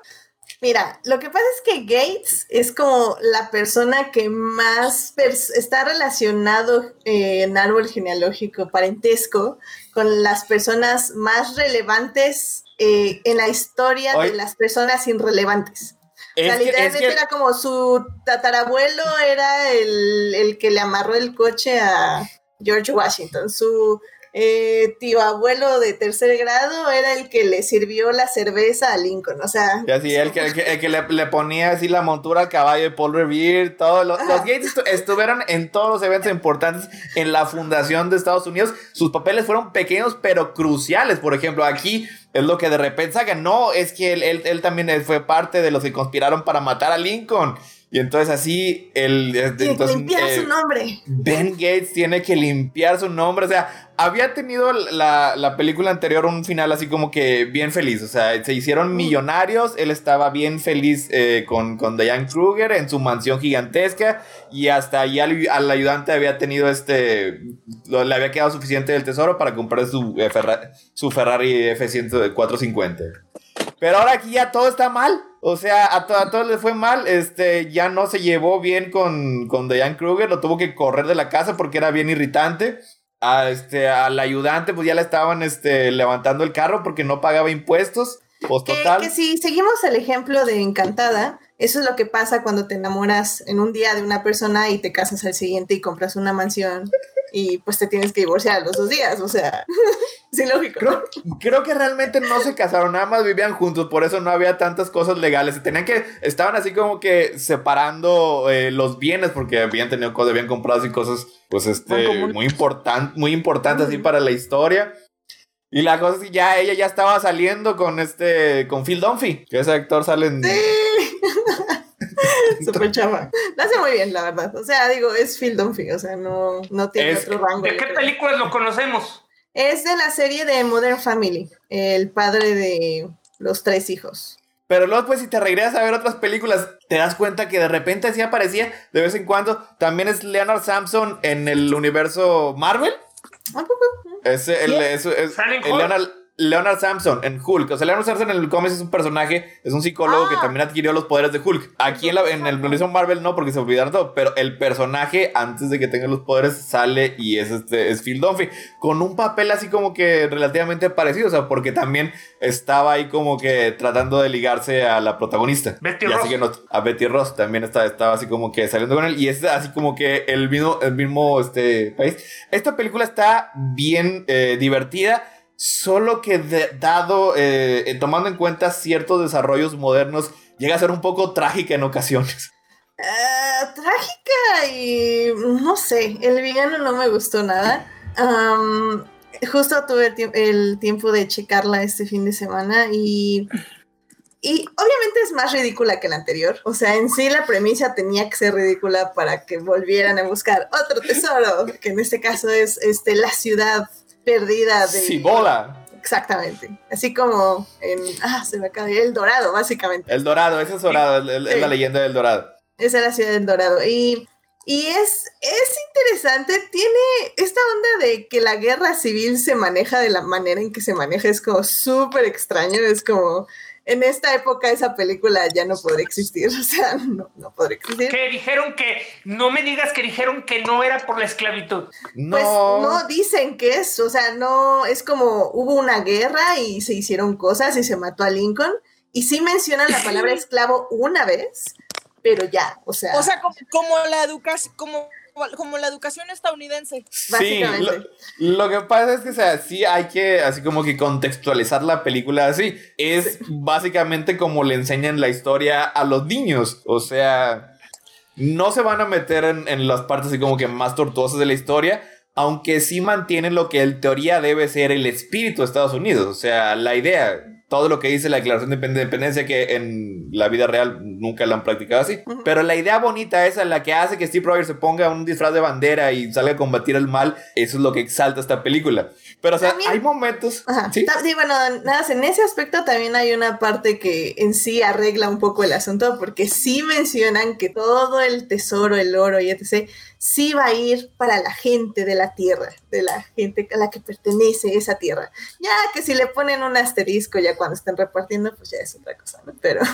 Mira, lo que pasa es que Gates es como la persona que más está relacionado eh, en árbol genealógico, parentesco, con las personas más relevantes eh, en la historia de las personas irrelevantes. literalmente era como su tatarabuelo era el, el que le amarró el coche a George Washington, su eh, tío abuelo de tercer grado era el que le sirvió la cerveza a Lincoln, o sea. Y así, el que, el que, le, ponía así la montura al caballo de Paul Revere, todos los, los Gates estuvieron en todos los eventos importantes en la fundación de Estados Unidos. Sus papeles fueron pequeños pero cruciales. Por ejemplo, aquí es lo que de repente sacan. No, es que él, él, él también fue parte de los que conspiraron para matar a Lincoln. Y entonces así el... Tiene que limpiar su eh, nombre. Ben Gates tiene que limpiar su nombre. O sea, había tenido la, película anterior un final así como que bien feliz. O sea, se hicieron mm. millonarios. Él estaba bien feliz eh, con, con Diane Kruger en su mansión gigantesca. Y hasta ahí al, ayudante había tenido este... le había quedado suficiente del tesoro para comprar su, eh, su Ferrari F-10450. Pero ahora aquí ya todo está mal. O sea, a, todos les fue mal. Este, ya no se llevó bien con, con Diane Kruger. Lo tuvo que correr de la casa porque era bien irritante. A, este, al ayudante, pues ya le estaban este, levantando el carro porque no pagaba impuestos. Pues total. Que, si seguimos el ejemplo de Encantada, eso es lo que pasa cuando te enamoras en un día de una persona y te casas al siguiente y compras una mansión y pues te tienes que divorciar los dos días, o sea, <laughs> sin lógico. Creo, que realmente no se casaron, nada más vivían juntos, por eso no había tantas cosas legales. Tenían que, estaban así como que separando eh, los bienes porque habían tenido cosas, habían comprado y cosas, pues este, muy, importante, muy importantes así para la historia. Y la cosa es que ya ella ya estaba saliendo con este, con Phil Dunphy, que ese actor sale en... Sí. Súper chava. <laughs> Lo hace muy bien, la verdad. O sea, digo, es Phil Dunphy, o sea, no, no tiene otro rango. ¿De qué películas lo conocemos? Es de la serie de Modern Family, el padre de los tres hijos. Pero luego, pues, si te regresas a ver otras películas, te das cuenta que de repente así aparecía de vez en cuando. También es Leonard Samson en el universo Marvel. Es el, es, es, el Leonard, Leonard Samson en Hulk. O sea, Leonard Samson en el cómic es un personaje, es un psicólogo que ah. también adquirió los poderes de Hulk. Aquí en, la, en el universo Marvel no, porque se olvidaron todo. Pero el personaje, antes de que tenga los poderes, sale y es, este, es Phil Dunphy. Con un papel así como que relativamente parecido. O sea, porque también estaba ahí como que tratando de ligarse a la protagonista. Betty y Ross. Así que a Betty Ross también estaba, estaba así como que saliendo con él. Y es así como que el mismo, el mismo este, país. Esta película está bien eh, divertida Solo que dado, eh, tomando en cuenta ciertos desarrollos modernos, llega a ser un poco trágica en ocasiones. Ah, trágica y no sé, el villano no me gustó nada. justo tuve el, tiempo de checarla este fin de semana y, y obviamente es más ridícula que la anterior. O sea, en sí la premisa tenía que ser ridícula para que volvieran a buscar otro tesoro, que en este caso es este, la ciudad perdida de... Cibola. Exactamente. Así como en... Ah, se me acaba El Dorado, básicamente. El Dorado, ese es Dorado, es, la leyenda del Dorado. Esa es la ciudad del Dorado. Y Y es, es interesante, tiene esta onda de que la guerra civil se maneja de la manera en que se maneja, es como súper extraño, es como en esta época esa película ya no podría existir, <laughs> o sea, no, no podría existir. Que dijeron que, no me digas que dijeron que no era por la esclavitud. No. Pues no dicen que es, o sea, no, es como hubo una guerra y se hicieron cosas y se mató a Lincoln, y sí mencionan la palabra <laughs> esclavo una vez, pero ya, o sea, O sea, como, como la educación, como, como la educación estadounidense. Sí, básicamente. lo, lo que pasa es que, o sea, sí hay que, así como que contextualizar la película así. Es básicamente como le enseñan la historia a los niños. O sea, no se van a meter en, en las partes así como que más tortuosas de la historia. Aunque sí mantienen lo que en teoría debe ser el espíritu de Estados Unidos. O sea, la idea, todo lo que dice la Declaración de Independencia, que en la vida real nunca la han practicado así. Pero la idea bonita esa, la que hace que Steve Rogers se ponga un disfraz de bandera y salga a combatir el mal, eso es lo que exalta esta película. Pero, o sea, También- hay momentos. Ajá. ¿sí? Bueno, nada, en ese aspecto también hay una parte que en sí arregla un poco el asunto, porque sí mencionan que todo el tesoro, el oro y etc., sí va a ir para la gente de la tierra, de la gente a la que pertenece esa tierra. Ya que si le ponen un asterisco ya cuando estén repartiendo, pues ya es otra cosa, ¿no? Pero... <laughs>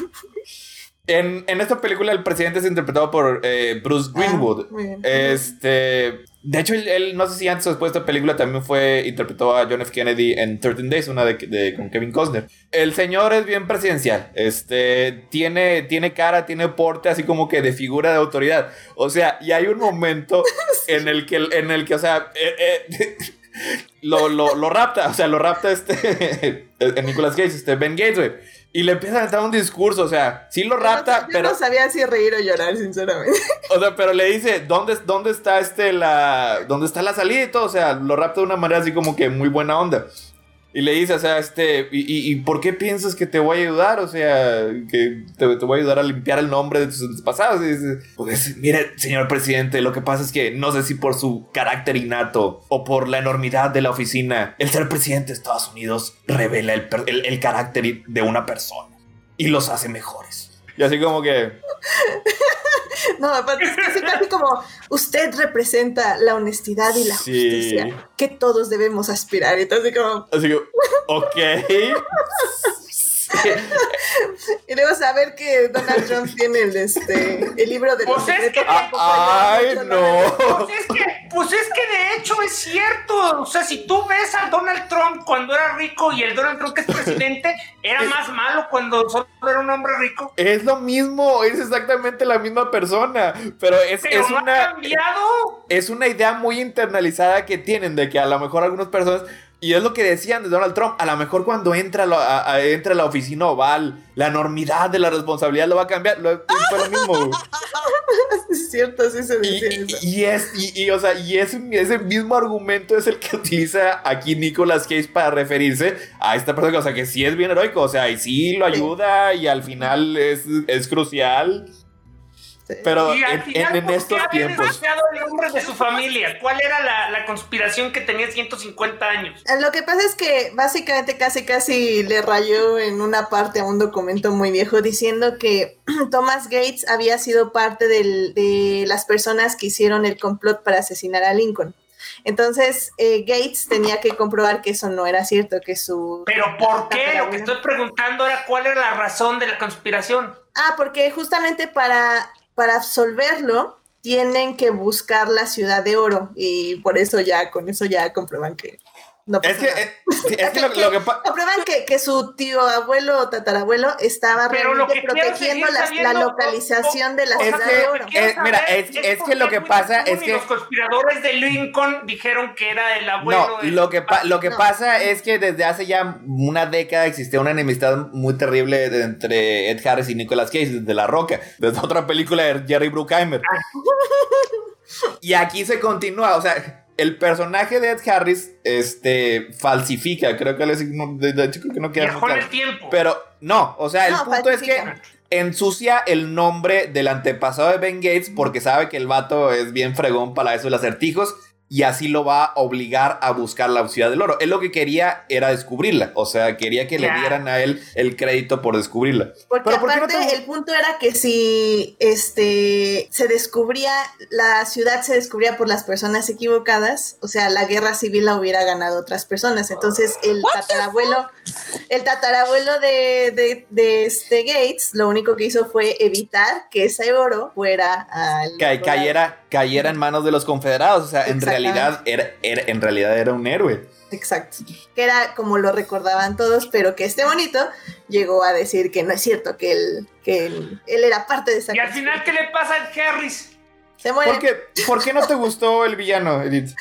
En, en esta película, el presidente es interpretado por eh, Bruce Greenwood. Ah, bien. Este. De hecho, él, él, no sé si antes o después de esta película también fue interpretó a John F. Kennedy en 13 Days, una de, de- con Kevin Costner. El señor es bien presidencial. Este tiene, tiene cara, tiene porte así como que de figura de autoridad. O sea, y hay un momento <laughs> en el que, en el que, o sea, eh, eh, <laughs> lo, lo, lo rapta, o sea, lo rapta este <laughs> Nicolas Cage, este Ben Gates. Y le empieza a dar un discurso, o sea, sí lo rapta, yo pero. no sabía si reír o llorar, sinceramente. O sea, pero le dice, ¿dónde, dónde está este la. ¿Dónde está la salida y todo? O sea, lo rapta de una manera así como que muy buena onda. Y le dice, o sea, este, ¿y, y, y por qué piensas que te voy a ayudar? O sea, que te, te voy a ayudar a limpiar el nombre de tus antepasados. Y dice, pues, mire, señor presidente, lo que pasa es que no sé si por su carácter innato o por la enormidad de la oficina, el ser presidente de Estados Unidos revela el, carácter de una persona y los hace mejores. Y así como que... No, aparte es casi, casi como usted representa la honestidad y la Sí. justicia que todos debemos aspirar. Y entonces como, Así que, ok. <laughs> y luego saber que Donald Trump tiene el, este, el libro de los Pues es que- Ay, mucho, no. Pues es, que, pues es que de hecho es cierto. O sea, si tú ves a Donald Trump cuando era rico y el Donald Trump que es presidente, era más malo cuando solo era un hombre rico. Es lo mismo, es exactamente la misma persona. Pero es, Pero es no ha una. cambiado. Es una idea muy internalizada que tienen de que a lo mejor algunas personas. Y es lo que decían de Donald Trump. A lo mejor cuando entra la- a- a- entra a la oficina oval, la enormidad de la responsabilidad lo va a cambiar. Lo, fue lo mismo. <laughs> Es cierto, sí se Y, dice eso. y- es, y, y, o sea, y ese, ese mismo argumento es el que <laughs> utiliza aquí Nicolas Cage para referirse a esta persona, o sea, que sí es bien heroico, o sea, y sí lo ayuda y al final es, es crucial. Pero Y al en, final, en- en ¿por qué estos había tiempos... denunciado el nombre de su familia? ¿Cuál era la, la conspiración que tenía 150 años? Lo que pasa es que básicamente casi casi le rayó en una parte a un documento muy viejo diciendo que <clears throat> Thomas Gates había sido parte del- de las personas que hicieron el complot para asesinar a Lincoln. Entonces eh, Gates tenía que comprobar que eso no era cierto, que su... ¿Pero por qué? Lo que estoy preguntando era cuál era la razón de la conspiración. Ah, porque justamente para, para absolverlo tienen que buscar la ciudad de oro. Y por eso ya, con eso ya comprueban que... No Es pasa que, eh, es <laughs> que lo, lo que pa- Comprueban que, que su tío abuelo o tatarabuelo estaba Pero lo realmente que quiero protegiendo la, sabiendo, la localización de la Es ciudad que- de oro. eh, mira, es- es por que lo que pasa es que- los conspiradores de Lincoln dijeron que era el abuelo. No, de- lo que, pa- lo que No. pasa es que desde hace ya una década existía una enemistad muy terrible de- entre Ed Harris y Nicolas Cage desde La Roca, desde otra película de Jerry Bruckheimer. y aquí se continúa, o sea, el personaje de Ed Harris este, falsifica, creo que él es- no, de, de hecho creo que no queda Viajó el tiempo. Pero no, o sea, el No, punto es que ensucia el nombre del antepasado de Ben Gates porque sabe que el vato es bien fregón para eso de los acertijos. Y así lo va a obligar a buscar la ciudad del oro. Él lo que quería era descubrirla, o sea, quería que le dieran a él el crédito por descubrirla. Porque Pero ¿por qué no aparte te- el punto era que si este se descubría, la ciudad se descubría por las personas equivocadas, o sea, la guerra civil la hubiera ganado otras personas. Entonces el tatarabuelo, el tatarabuelo de, de, de este Gates, lo único que hizo fue evitar que ese oro fuera al cayera, cayera en manos de los confederados, o sea, en realidad era, era- en realidad era un héroe. Exacto. Que era como lo recordaban todos, pero que este bonito llegó a decir que no es cierto, que él, que él, él era parte de esa Y al final, ¿qué le pasa a Harris? Se muere. ¿Por qué, ¿Por qué no te gustó el villano, Edith?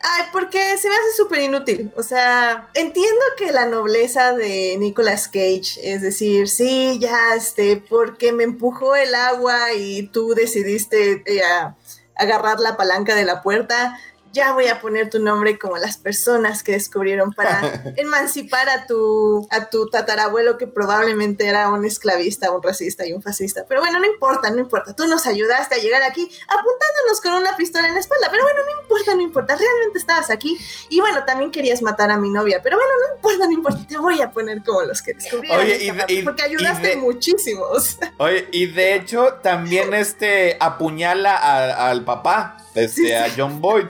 Ay, porque se me hace súper inútil. O sea, entiendo que la nobleza de Nicolas Cage, es decir, sí, ya, este, porque me empujó el agua y tú decidiste eh, a- agarrar la palanca de la puerta, ya voy a poner tu nombre como las personas que descubrieron para <laughs> emancipar a tu, a tu tatarabuelo que probablemente era un esclavista, un racista y un fascista. Pero bueno, no importa, no importa. Tú nos ayudaste a llegar aquí apuntándonos con una pistola en la espalda. Pero bueno, no importa, no importa. Realmente estabas aquí. Y bueno, también querías matar a mi novia. Pero bueno, no importa, no importa. Te voy a poner como los que descubrieron. Oye, esta y de- parte, y- porque y ayudaste de- muchísimo. o sea. Oye, y de hecho también este apuñala al papá, este, Sí, a. John Boyd.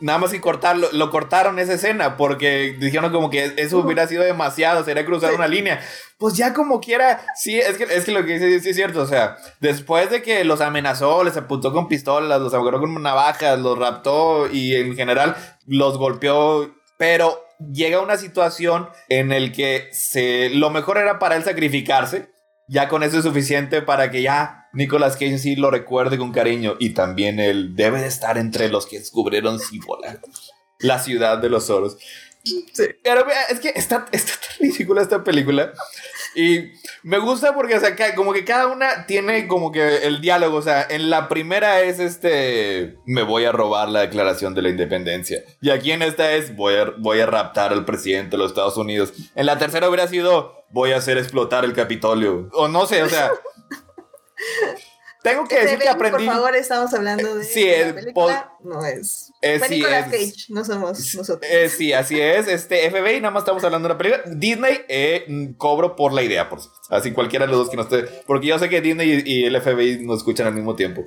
Nada más y cortarlo, lo cortaron esa escena porque dijeron como que eso hubiera sido demasiado, sería cruzar Sí. una línea. Pues ya como quiera, sí, es que, es que lo que dice sí es cierto, o sea, después de que los amenazó, les apuntó con pistolas, los agarró con navajas, los raptó y en general los golpeó, pero llega una situación en el que se, lo mejor era para él sacrificarse, ya con eso es suficiente para que ya Nicolas Cage sí lo recuerde con cariño y también él debe de estar entre los que descubrieron Cibola, la ciudad de los oros. Pero vea, es que está, está tan ridícula esta película. Y me gusta porque, o sea, como que cada una tiene como que el diálogo. O sea, en la primera es este: Me voy a robar la declaración de la independencia. Y aquí en esta es: Voy a, voy a raptar al presidente de los Estados Unidos. En la tercera hubiera sido: Voy a hacer explotar el Capitolio. O no sé, o sea. Tengo que Este, decir que aprendí. Por favor, estamos hablando de Sí, película. No es. Eh, Fue sí, es- Cage, no somos nosotros. Eh, sí, así es. Este FBI, nada más estamos hablando de una película. Disney, eh, cobro por la idea, por. Así cualquiera de los dos que no esté. Porque yo sé que Disney y, y el FBI nos escuchan al mismo tiempo.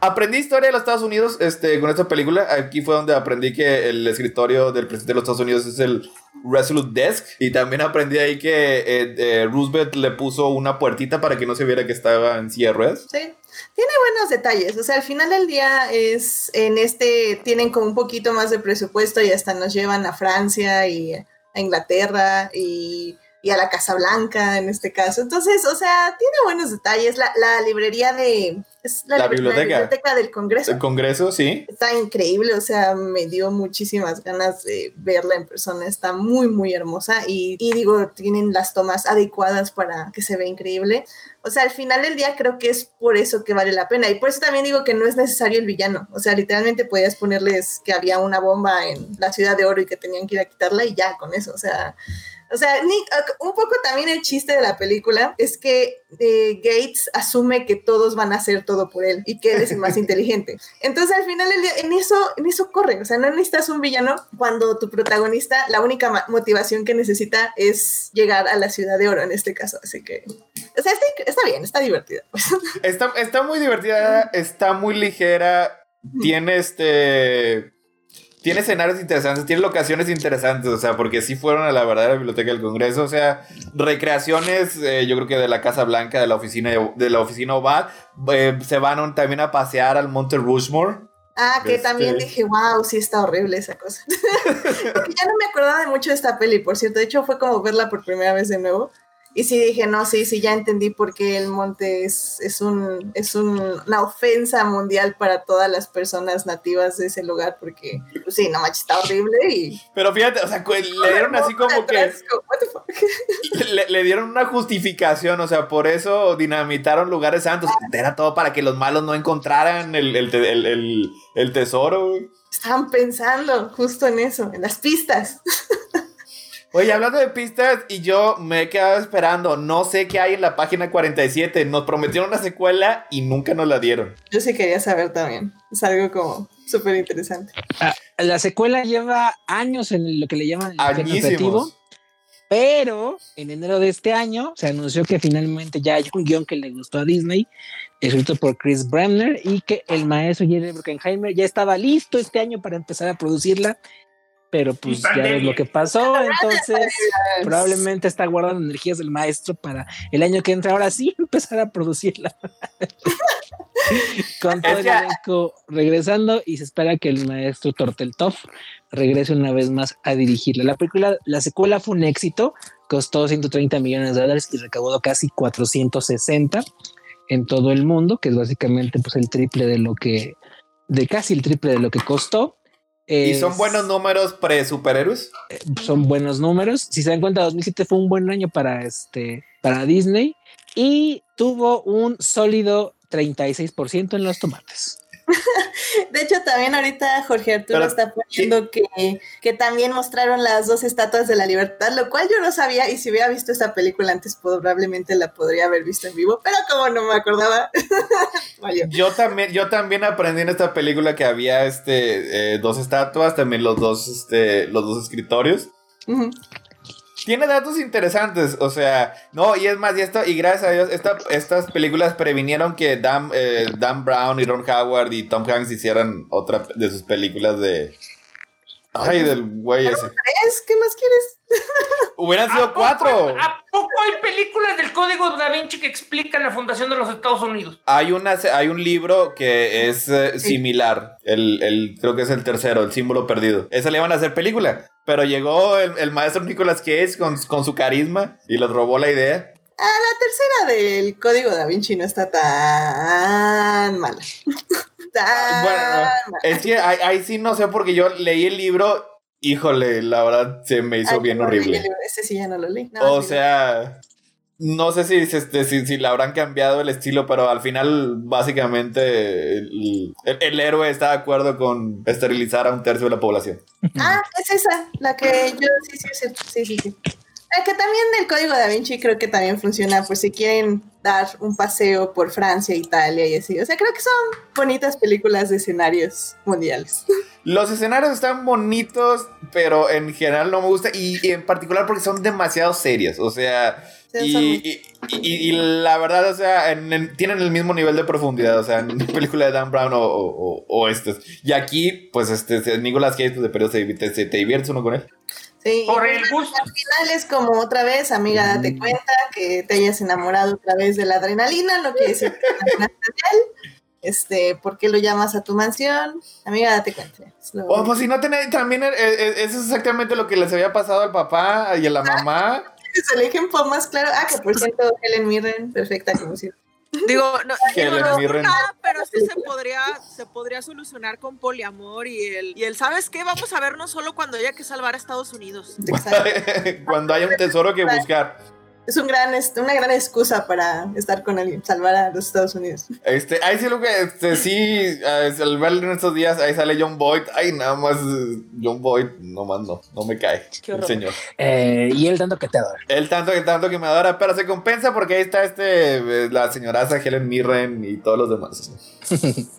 Aprendí historia de los Estados Unidos este, con esta película. Aquí fue donde aprendí que el escritorio del presidente de los Estados Unidos es el Resolute Desk. Y también aprendí ahí que eh, eh, Roosevelt le puso una puertita para que no se viera que estaba en silla de ruedas. Sí, tiene buenos detalles. O sea, al final del día es en este, tienen como un poquito más de presupuesto y hasta nos llevan a Francia y a Inglaterra y, y a la Casa Blanca en este caso. Entonces, o sea, tiene buenos detalles. La, la librería de... Es la, La biblioteca. biblioteca del Congreso. El Congreso, sí. Está increíble, o sea, me dio muchísimas ganas de verla en persona. Está muy, muy hermosa y, y digo, tienen las tomas adecuadas para que se vea increíble. O sea, al final del día creo que es por eso que vale la pena. Y por eso también digo que no es necesario el villano. O sea, literalmente podías ponerles que había una bomba en la ciudad de oro y que tenían que ir a quitarla y ya con eso. O sea, o sea, un poco también el chiste de la película es que eh, Gates asume que todos van a hacer todo por él y que él es el más <laughs> inteligente. Entonces al final del día, en eso, en eso corre. O sea, no necesitas un villano cuando tu protagonista, la única motivación que necesita es llegar a la ciudad de oro en este caso. Así que, o sea, está, está bien, está divertida. Está, está muy divertida, está muy ligera, tiene este... Tiene escenarios interesantes, tiene locaciones interesantes, o sea, porque sí fueron a la verdadera biblioteca del Congreso, o sea, recreaciones, eh, yo creo que de la Casa Blanca, de la oficina de la oficina oval, eh, se van también a pasear al Monte Rushmore. Ah, que Este- también dije, wow, sí está horrible esa cosa. <laughs> Porque ya no me acordaba de mucho de esta peli, por cierto. De hecho, fue como verla por primera vez de nuevo. Y sí dije, no, sí, sí, ya entendí por qué el monte es, es, un, es un- una ofensa mundial para todas las personas nativas de ese lugar, porque, pues sí, no manches, está horrible y... Pero fíjate, o sea, le dieron así como que... <laughs> Le, le dieron una justificación, o sea, por eso dinamitaron lugares santos. Era todo para que los malos no encontraran el, el, el- el- tesoro. Estaban pensando justo en eso, en las pistas. <laughs> Oye, hablando de pistas, y yo me he quedado esperando. No sé qué hay en la página 47. Nos prometieron una secuela y nunca nos la dieron. Yo sí quería saber también. Es algo como súper interesante. Ah, la secuela lleva años en lo que le llaman el creativo, pero en enero de este año se anunció que finalmente ya hay un guion que le gustó a Disney, escrito por Chris Bremner, y que el maestro Jerry Bruckheimer ya estaba listo este año para empezar a producirla, pero pues ya ves lo que pasó, entonces probablemente está guardando energías del maestro para el año que entra, ahora sí <laughs> empezar a producirla. <laughs> Con todo el elenco regresando y se espera que el maestro Torteltov regrese una vez más a dirigirla. La película, la secuela fue un éxito, costó 130 millones de dólares y recaudó casi 460 en todo el mundo, que es básicamente pues el triple de lo que, de casi el triple de lo que costó. ¿Y son buenos números pre-superhéroes? son buenos números. Si se dan cuenta, 2007 fue un buen año para este para Disney y tuvo un sólido 36% en los tomates. <laughs> De hecho, también ahorita Jorge Arturo Pero- está poniendo que, que también mostraron las dos estatuas de la libertad, lo cual yo no sabía y si hubiera visto esta película antes probablemente la podría haber visto en vivo, pero como no me acordaba. <laughs> Yo también, yo también aprendí en esta película que había este eh, dos estatuas, también los dos, este, los dos escritorios. Tiene datos interesantes, o sea, no, y es más, y esto, y gracias a Dios, esta- estas películas previnieron que Dan, eh, Dan Brown y Ron Howard y Tom Hanks hicieran otra de sus películas de. Ay, del güey ese. ¿Es? ¿Qué más quieres? Hubieran ¿A sido poco- cuatro. ¿A poco hay películas del Código Da Vinci que explican la fundación de los Estados Unidos? Hay, una, hay un libro que es eh, Sí. similar. El, el- creo que es el tercero, El símbolo perdido. Ese le iban a hacer película. Pero llegó el, el maestro Nicolas Cage con, con su carisma y les robó la idea. Ah, la tercera del Código Da Vinci no está tan mala. <laughs> tan Bueno, mala. es que ahí, ahí sí no sé porque yo leí el libro. Híjole, la verdad se me hizo Ay, bien horrible. Ese sí ya no lo leí. No, O sí, sea, no sé si, este, si, si le habrán cambiado el estilo, pero al final, básicamente, el, el- el héroe está de acuerdo con esterilizar a un tercio de la población. Ah, es esa, la que yo sí, sí, sí, sí, sí, que también el código da Vinci creo que también funciona por si quieren dar un paseo por Francia, Italia y así. O sea, creo que son bonitas películas de escenarios mundiales. <laughs> Los escenarios están bonitos, pero en general no me gusta, y, y en particular porque son demasiado serios. O sea, y, y- la verdad, o sea, en- en- tienen el mismo nivel de profundidad, o sea, en <laughs> película de Dan Brown o, o, o estos. Y aquí, pues, este, Nicolas Cage, pues, de periodo se, te, se- te diviertes uno con él. Sí, y Por el gusto. al final es como otra vez, amiga, date cuenta que te hayas enamorado otra vez de la adrenalina, no quiere decir que de él. <laughs> Este, ¿por qué lo llamas a tu mansión? Amiga, date cuenta. Lo- O pues si no tenés, también eh, eh, eso es exactamente lo que les había pasado al papá y a la mamá. es el ejemplo más claro. Ah, que por cierto, Helen Mirren, perfecta como siempre. Digo, no, <laughs> digo, no, nada, pero esto se podría, se podría solucionar con poliamor y el, y el, ¿sabes qué? Vamos a vernos solo cuando haya que salvar a Estados Unidos. <laughs> Cuando hay un tesoro que <laughs> buscar. Es un gran, es una gran excusa para estar con alguien, salvar a los Estados Unidos. Este, ahí sí lo que, este, sí, al verlo en estos días, ahí sale John Boyd. Ay, nada más, John Boyd, no más no, no me cae. El señor. Eh, y él tanto que te adora. Él tanto que tanto que me adora, pero se compensa porque ahí está este, eh, la señoraza Helen Mirren y todos los demás. <laughs>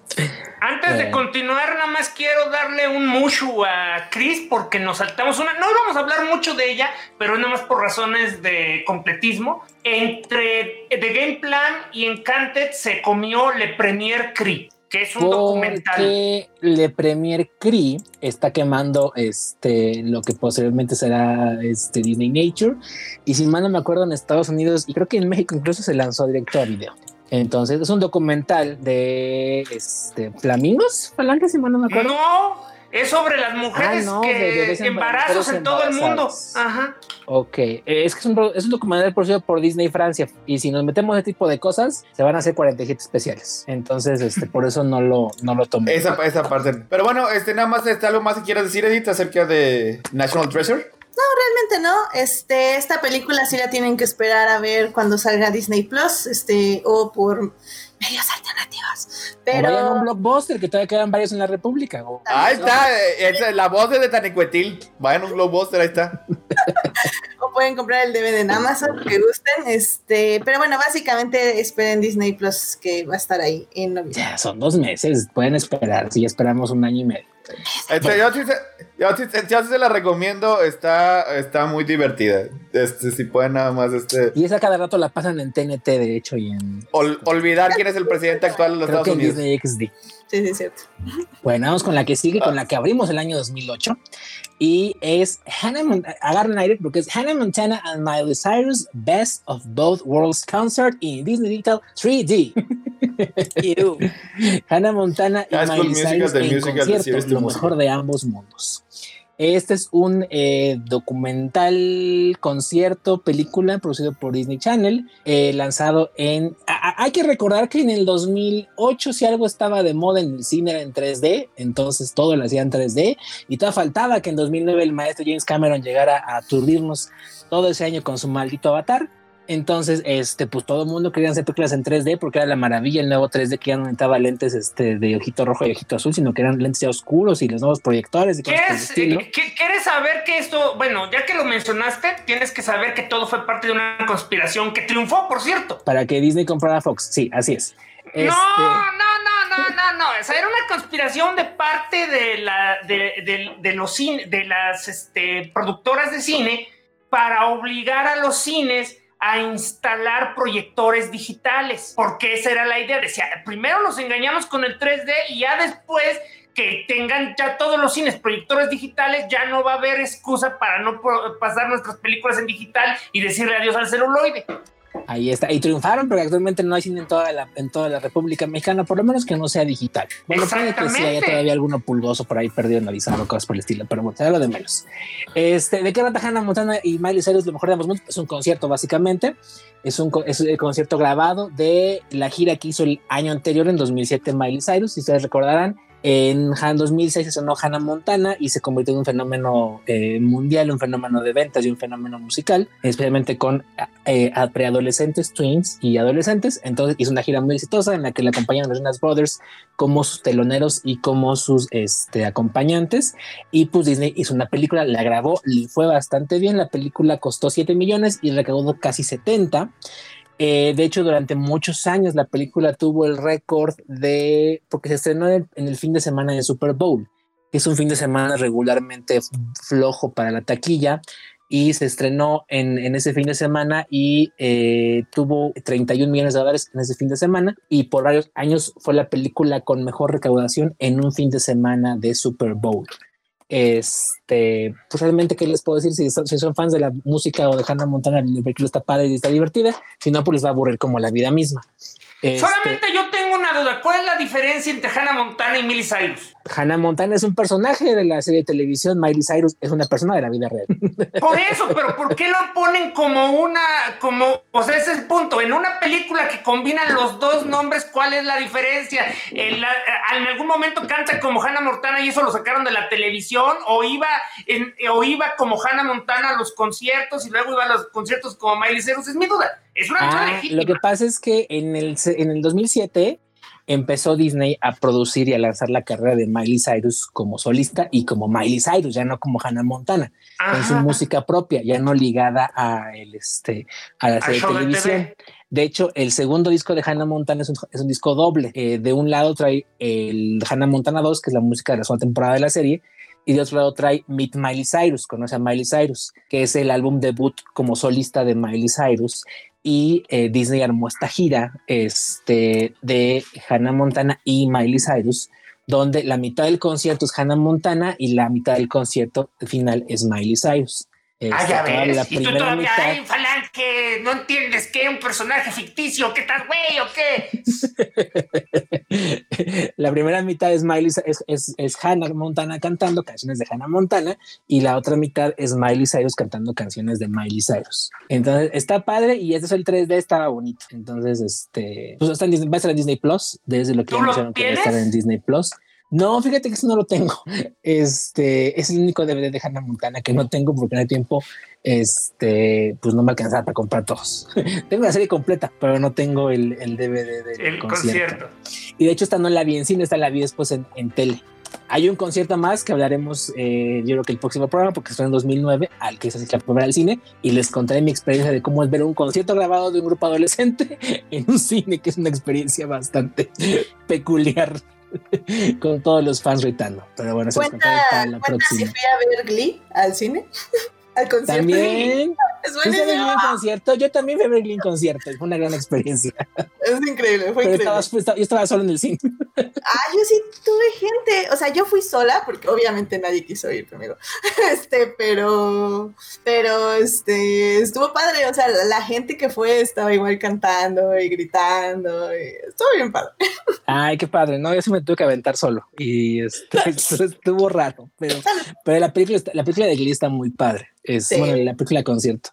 Antes de Eh. continuar, nada más quiero darle un mushu a Chris porque nos saltamos una. No íbamos a hablar mucho de ella, pero nada más por razones de completismo. Entre The Game Plan y Encanted se comió Le Premier Cree, que es un documental. Porque Le Premier Cree está quemando este lo que posteriormente será este Disney Nature. Y si mal no me acuerdo, en Estados Unidos y creo que en México incluso se lanzó directo a video. Entonces es un documental de este flamingos, falanges, si mal no me acuerdo. No, es sobre las mujeres Ah, no, que bebés embarazos en todo el mundo. Ajá. Ok, eh, es que es un, pro- es un documental producido por Disney Francia y si nos metemos ese tipo de cosas, se van a hacer 47 especiales. Entonces, este, por eso no lo, no lo tomé. Esa, esa parte. Pero bueno, este, nada más, este, algo más que quieras decir, Edith, acerca de National Treasure. Realmente no, este, esta película sí la tienen que esperar a ver cuando salga Disney Plus, este, o por medios alternativos. O vayan a un Pero blockbuster, que todavía quedan varios en la República. o- Ahí está, eh, esa es la voz de Tanicuetil. Vayan a un blockbuster, ahí está. <laughs> pueden comprar el DVD en Amazon, que gusten. Este, pero bueno, básicamente esperen Disney Plus que va a estar ahí en noviembre. Ya, son dos meses, pueden esperar, si ya esperamos un año y medio. Este, yo, sí se, yo, sí, yo sí se la recomiendo, está, está muy divertida. Este, si pueden nada más este. Y esa cada rato la pasan en TNT, de hecho, y en. ol- olvidar quién es el presidente actual de los Creo Estados que en Unidos. Disney XD. Sí, sí, es cierto. Bueno, vamos con la que sigue, con la que abrimos el año 2008. Y es Hannah Montana, agarren aire porque es Hannah Montana and Miley Cyrus Best of Both Worlds Concert in Disney Digital 3D. <laughs> Ew. Hannah Montana y High School Miley Cyrus en concierto, lo mejor de ambos mundos. Este es un eh, documental, concierto, película producido por Disney Channel, eh, lanzado en... hay que recordar que en el 2008 si algo estaba de moda en el cine era en 3D, entonces todo lo hacían 3D y todavía faltaba que en 2009 el maestro James Cameron llegara a aturdirnos todo ese año con su maldito avatar. Entonces, este, pues todo el mundo quería hacer películas en 3D porque era la maravilla el nuevo 3D que ya no necesitaba lentes este, de ojito rojo y ojito azul, sino que eran lentes ya oscuros y los nuevos proyectores y ¿Quieres, eh, ¿qui- ¿Quieres saber que esto, bueno, ya que lo mencionaste, tienes que saber que todo fue parte de una conspiración que triunfó, por cierto. Para que Disney comprara Fox. Sí, así es. Este, No, no, no, no, no, no. O sea, era una conspiración de parte de la de, de- de los cine, de las este, productoras de cine para obligar a los cines a instalar proyectores digitales, porque esa era la idea. Decía, primero nos engañamos con el 3D y ya después que tengan ya todos los cines proyectores digitales, ya no va a haber excusa para no pasar nuestras películas en digital y decirle adiós al celuloide. Ahí está. Y triunfaron porque actualmente no hay cine en toda la, en toda la República Mexicana, por lo menos que no sea digital. Bueno, puede que sí haya todavía alguno pulgoso por ahí perdido en avisar o cosas por el estilo, pero bueno, será lo de menos. Este, ¿De qué trata Hannah Montana y Miley Cyrus? Lo mejor de ambos mundos. Es un concierto, básicamente. Es un es el concierto grabado de la gira que hizo el año anterior, en 2007, Miley Cyrus. Si ustedes recordarán, en Han 2006 se sonó Hannah Montana y se convirtió en un fenómeno eh, mundial, un fenómeno de ventas y un fenómeno musical, especialmente con eh, preadolescentes, twins y adolescentes. Entonces hizo una gira muy exitosa en la que le acompañaron los Jonas Brothers como sus teloneros y como sus este, acompañantes. Y pues Disney hizo una película, la grabó, le fue bastante bien. La película costó 7 millones y recaudó casi 70. Eh, de hecho, durante muchos años la película tuvo el récord de, porque se estrenó en el, fin de semana de Super Bowl, que es un fin de semana regularmente flojo para la taquilla, y se estrenó en, en ese fin de semana y eh, tuvo 31 millones de dólares en ese fin de semana, y por varios años fue la película con mejor recaudación en un fin de semana de Super Bowl. Este, pues realmente, ¿qué les puedo decir? Si son, si son fans de la música o de Hannah Montana, la película está padre y está divertida. Si no, pues les va a aburrir como la vida misma. Este, Solamente yo tengo una duda. ¿Cuál es la diferencia entre Hannah Montana y Miley Cyrus? Hannah Montana es un personaje de la serie de televisión. Miley Cyrus es una persona de la vida real. <laughs> Por eso, pero ¿por qué lo ponen como una, como, o sea, ese es el punto? En una película que combinan los dos nombres, ¿cuál es la diferencia? En, la- en algún momento canta como Hannah Montana y eso lo sacaron de la televisión, o iba, en- o iba como Hannah Montana a los conciertos y luego iba a los conciertos como Miley Cyrus. Es mi duda. Es una Ah, lo que pasa es que en el, en el 2007 empezó Disney a producir y a lanzar la carrera de Miley Cyrus como solista y como Miley Cyrus, ya no como Hannah Montana, con su Ajá. música propia, ya no ligada a el este a la serie de televisión. De hecho, el segundo disco de Hannah Montana es un, es un disco doble. Eh, de un lado trae el Hannah Montana 2, que es la música de la segunda temporada de la serie, y de otro lado trae Meet Miley Cyrus, conoce a Miley Cyrus, que es el álbum debut como solista de Miley Cyrus. Y eh, Disney armó esta gira este, de Hannah Montana y Miley Cyrus, donde la mitad del concierto es Hannah Montana y la mitad del concierto final es Miley Cyrus. Ah, Este, ya toda ves. y tú todavía, mitad- ay, Falange, no entiendes que es un personaje ficticio, ¿qué tal, güey, o qué? <laughs> la primera mitad es Miley, es, es, es Hannah Montana cantando canciones de Hannah Montana y la otra mitad es Miley Cyrus cantando canciones de Miley Cyrus. Entonces está padre y este es el 3D, estaba bonito. Entonces, este, pues está en Disney- va a estar en Disney Plus, desde lo que ¿Tú ya anunciaron que va a estar en Disney Plus. No, fíjate que eso no lo tengo. <laughs> Este es el único DVD de Hannah Montana que no tengo porque no hay tiempo. Este, pues no me alcanzaba para comprar todos. <laughs> tengo la serie completa, pero no tengo el, el DVD del El concierto. concierto. Y de hecho, esta no la vi en cine, esta la vi después en, en tele. Hay un concierto más que hablaremos, eh, yo creo que el próximo programa, porque fue en 2009, al que se la primera al cine, y les contaré mi experiencia de cómo es ver un concierto grabado de un grupo adolescente <laughs> en un cine, que es una experiencia bastante peculiar. <laughs> con todos los fans gritando. Pero bueno, se cuenta, para la próxima. si fui a ver Glee al cine? <laughs> al concierto. También. <laughs> Es concierto. Yo también fui a ver concierto. Fue una gran experiencia. Es increíble, fue increíble. yo estaba solo en el cine. <laughs> Ah, yo sí tuve gente. O sea, yo fui sola porque obviamente nadie quiso ir conmigo. <laughs> Este, pero, pero este, estuvo padre. O sea, la, gente que fue estaba igual cantando y gritando. Y estuvo bien padre. Ay, qué padre. No, yo sí me tuve que aventar solo y este, estuvo raro. Pero, pero la película, la película de Glee está muy padre. Es bueno, la película concierto.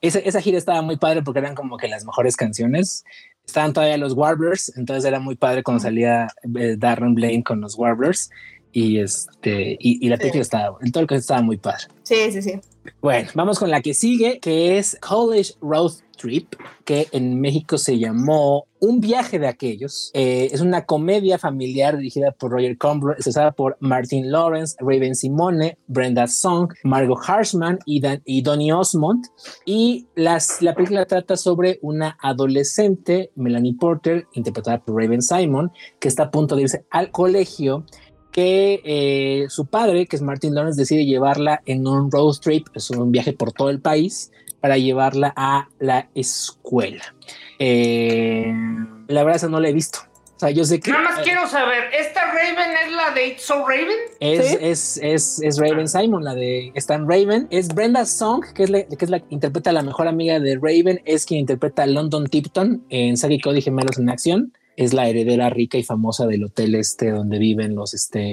Esa, esa gira estaba muy padre porque eran como que las mejores canciones. Estaban todavía los Warblers, entonces era muy padre cuando salía eh, Darren Blaine con los Warblers y este y, la película estaba en todo el que estaba muy padre. Sí, sí, sí. Bueno, vamos con la que sigue, que es College Road Trip, que en México se llamó Un viaje de aquellos. Eh, es una comedia familiar dirigida por Roger Combro, estrenada por Martin Lawrence, Raven Simone, Brenda Song, Margot Harshman y, Dan, Donny Osmond. Y la película trata sobre una adolescente, Melanie Porter, interpretada por Raven Simon, que está a punto de irse al colegio que eh, su padre, que es Martin Lawrence, decide llevarla en un road trip, es un viaje por todo el país, para llevarla a la escuela. Eh, la verdad, no la he visto. O sea, yo sé que. Nada más quiero saber, ¿esta Raven es la de It's So Raven? Es, es, es, es, Raven Simon, la de Stan Raven. Es Brenda Song, que es, la, que es la que interpreta a la mejor amiga de Raven, es quien interpreta a London Tipton en Saki Cody Gemelos en Acción es la heredera rica y famosa del hotel este donde viven los este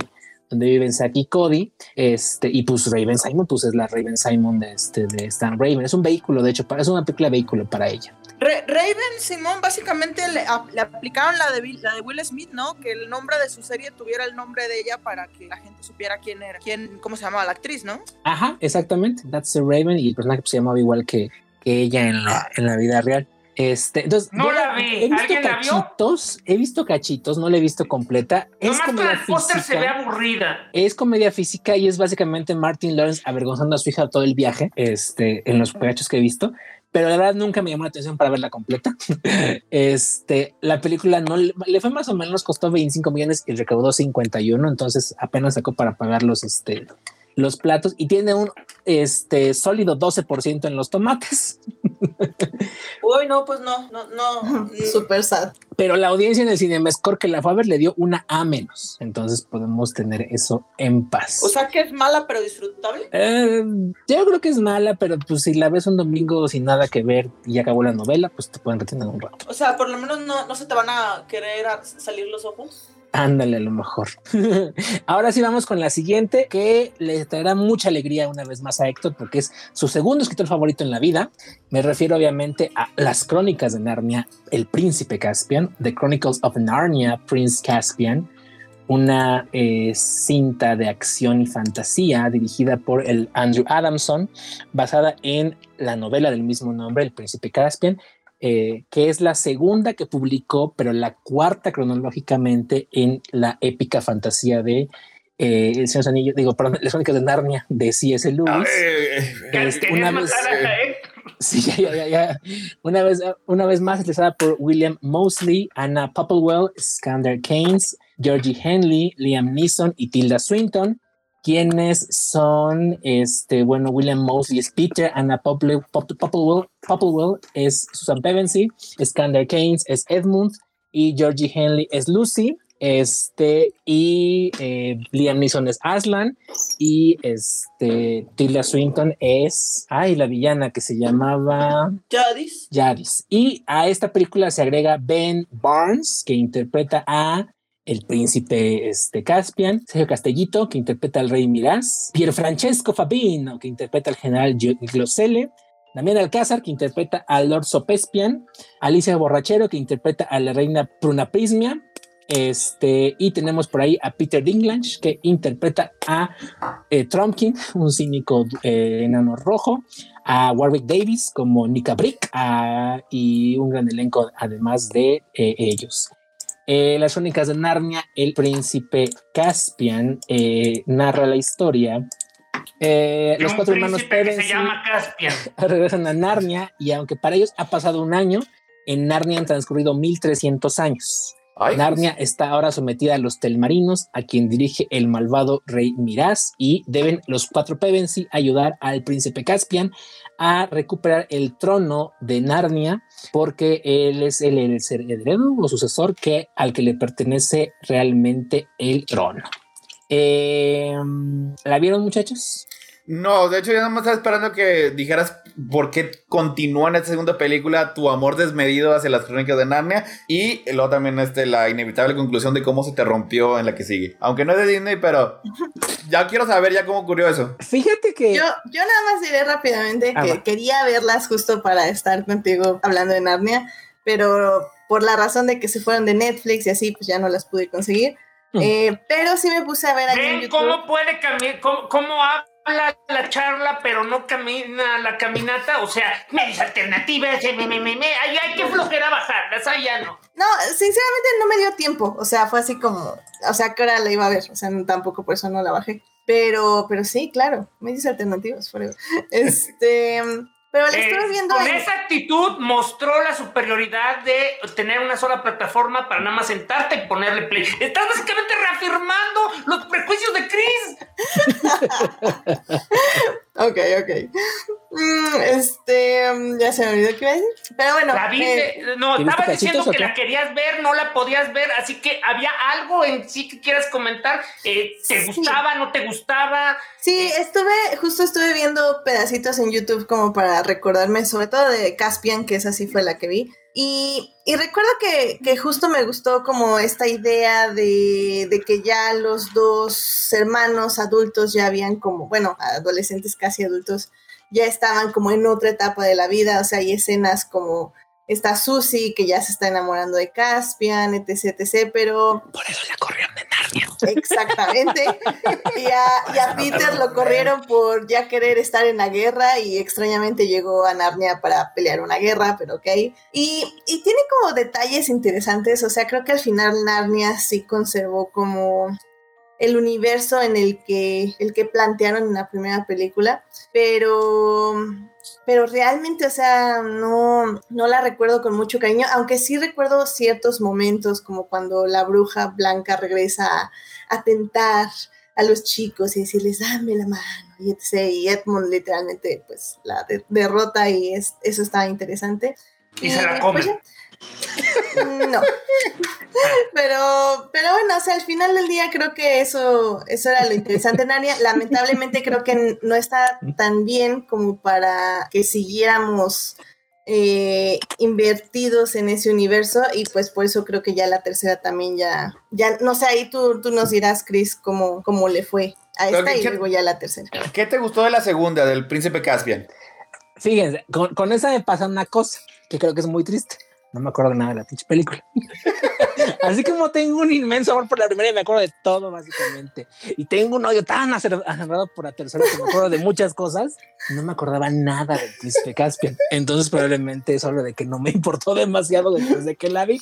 donde viven Saki y Cody, este, y pues Raven Simon, pues es la Raven Simon de, este, de Stan Raven. Es un vehículo, de hecho, es una película de vehículo para ella. Raven Simon básicamente le, aplicaron la de, la de Will Smith, ¿no? Que el nombre de su serie tuviera el nombre de ella para que la gente supiera quién era, quién, cómo se llamaba la actriz, ¿no? Ajá, exactamente. That's the Raven y el personaje pues, se llamaba igual que, que ella en la, en la vida real. Este, entonces, no la vi. He visto cachitos, he visto cachitos, no la he visto completa. Es comedia física. se ve aburrida. Es comedia física y es básicamente Martin Lawrence avergonzando a su hija todo el viaje, este, en los pegachos que he visto. Pero la verdad nunca me llamó la atención para verla completa. <laughs> este, la película no le, fue más o menos, costó 25 millones y recaudó 51, entonces apenas sacó para pagar los, este, los platos y tiene un este sólido 12% en los tomates. <laughs> Uy, no, pues no, no, no. <laughs> Super sad. Pero la audiencia en el Cinemascore que la fue a ver le dio una A menos. Entonces podemos tener eso en paz. O sea que es mala pero disfrutable. Eh, yo creo que es mala, pero pues si la ves un domingo sin nada que ver y acabó la novela, pues te pueden retener un rato. O sea, por lo menos no, no se te van a querer salir los ojos. Ándale, a lo mejor. <laughs> Ahora sí vamos con la siguiente, que le traerá mucha alegría una vez más a Héctor, porque es su segundo escritor favorito en la vida. Me refiero obviamente a Las Crónicas de Narnia, El Príncipe Caspian, The Chronicles of Narnia, Prince Caspian, una eh, cinta de acción y fantasía dirigida por el Andrew Adamson, basada en la novela del mismo nombre, El Príncipe Caspian, eh, que es la segunda que publicó, pero la cuarta cronológicamente en la épica fantasía de eh, El Señor Anillo, digo, perdón, <laughs> Las Crónicas de Narnia de C.S. Lewis. una vez, sí, ya, ya, ya, Una vez, una vez más utilizada por William Mosley, Anna Popplewell, Skander Keynes, Georgie Henley, Liam Neeson y Tilda Swinton quienes son, este, bueno, William Mosley es Peter, Anna Popplewell, es Susan Pevensey, Skander Keynes es Edmund y Georgie Henley es Lucy. Este, y eh, Liam Neeson es Aslan, y este, Tilda Swinton es, ay, la villana que se llamaba Jadis. Jadis. Y a esta película se agrega Ben Barnes, que interpreta a el príncipe este, Caspian, Sergio Castellito, que interpreta al rey Miraz, Francesco Fabino, que interpreta al general Glosele, Damián Alcázar, que interpreta al Lord Sopespian, Alicia Borrachero, que interpreta a la reina Prunaprismia, este, y tenemos por ahí a Peter Dinklage, que interpreta a eh, Trumpkin, un cínico eh, enano rojo, a Warwick Davis como Nika Brick, y un gran elenco además de eh, ellos. Eh, Las Crónicas de Narnia, el príncipe Caspian eh, narra la historia. Eh, los cuatro hermanos Pevensie se llama Caspian. <laughs> regresan a Narnia y aunque para ellos ha pasado un año, en Narnia han transcurrido 1300 años. Ay, Narnia está ahora sometida a los Telmarinos, a quien dirige el malvado rey Miraz, y deben los cuatro Pevensie ayudar al príncipe Caspian a recuperar el trono de Narnia, porque él es el, heredero o sucesor que, al que le pertenece realmente el trono. Eh, ¿La vieron, muchachos? No, de hecho yo nada más estaba esperando que dijeras por qué continúa en esta segunda película tu amor desmedido hacia las crónicas de Narnia y luego también este, la inevitable conclusión de cómo se te rompió en la que sigue. Aunque no es de Disney, pero ya quiero saber ya cómo ocurrió eso. Fíjate que... Yo, yo nada más diré rápidamente Ah, que va. quería verlas justo para estar contigo hablando de Narnia, pero por la razón de que se fueron de Netflix y así, pues ya no las pude conseguir. Mm. Eh, pero sí me puse a ver ahí en YouTube. cómo puede caminar, cómo, cómo habla la charla, pero no camina la caminata. O sea, medios alternativas, eh, me, me, me. Ay, ay, qué flojera bajarlas, ay, ya no. No, sinceramente no me dio tiempo. O sea, fue así como, o sea, ¿qué hora la iba a ver? O sea, tampoco por eso no la bajé. Pero, pero sí, claro, medios alternativos, forever. <laughs> Este, pero la Eh, estuve viendo con esa actitud mostró la superioridad de tener una sola plataforma para nada más sentarte y ponerle play. Estás básicamente reafirmando los prejuicios de Chris. <laughs> Ok, ok. Mm, este, mm, ya se me olvidó qué iba a decir. Pero bueno. La viste, eh, no, ¿Te viste estaba diciendo que la querías ver, no la podías ver, así que había algo en sí que quieras comentar. Eh, ¿Te Sí. gustaba, no te gustaba? sí, estuve, justo estuve viendo pedacitos en YouTube como para recordarme, sobre todo de Caspian, que esa sí fue la que vi. Y, y recuerdo que, que justo me gustó como esta idea de, de que ya los dos hermanos adultos ya habían como, bueno, adolescentes casi adultos, ya estaban como en otra etapa de la vida, o sea, hay escenas como está Susie que ya se está enamorando de Caspian, etc, etc, pero Por eso la corrieron de Narnia. Exactamente. <laughs> Y a, y a Peter lo corrieron por ya querer estar en la guerra y extrañamente llegó a Narnia para pelear una guerra, pero ok. Y, y tiene como detalles interesantes, o sea, creo que al final Narnia sí conservó como el universo en el que, el que plantearon en la primera película, pero pero realmente, o sea, no, no la recuerdo con mucho cariño, aunque sí recuerdo ciertos momentos, como cuando la bruja blanca regresa a, a tentar a los chicos y decirles, dame la mano, y etc. Y Edmund literalmente, pues, la de- derrota y es, eso está interesante. Y se la come. pues. No. Pero, pero bueno, o sea, al final del día creo que eso, eso era lo interesante, Narnia. Lamentablemente creo que no está tan bien como para que siguiéramos eh, invertidos en ese universo y pues por eso creo que ya la tercera también ya, ya no sé, ahí tú, tú nos dirás, Chris, cómo, cómo le fue a esta y luego ya la tercera. ¿Qué te gustó de la segunda, del príncipe Caspian? Fíjense, con, con esa me pasa una cosa que creo que es muy triste. No me acuerdo nada de la pinche película. <laughs> Así como tengo un inmenso amor por la primera y me acuerdo de todo, básicamente. Y tengo un odio tan acerrado por la tercera que me acuerdo de muchas cosas. No me acordaba nada del príncipe Caspian. Entonces, probablemente es obvio de que no me importó demasiado después de que la vi.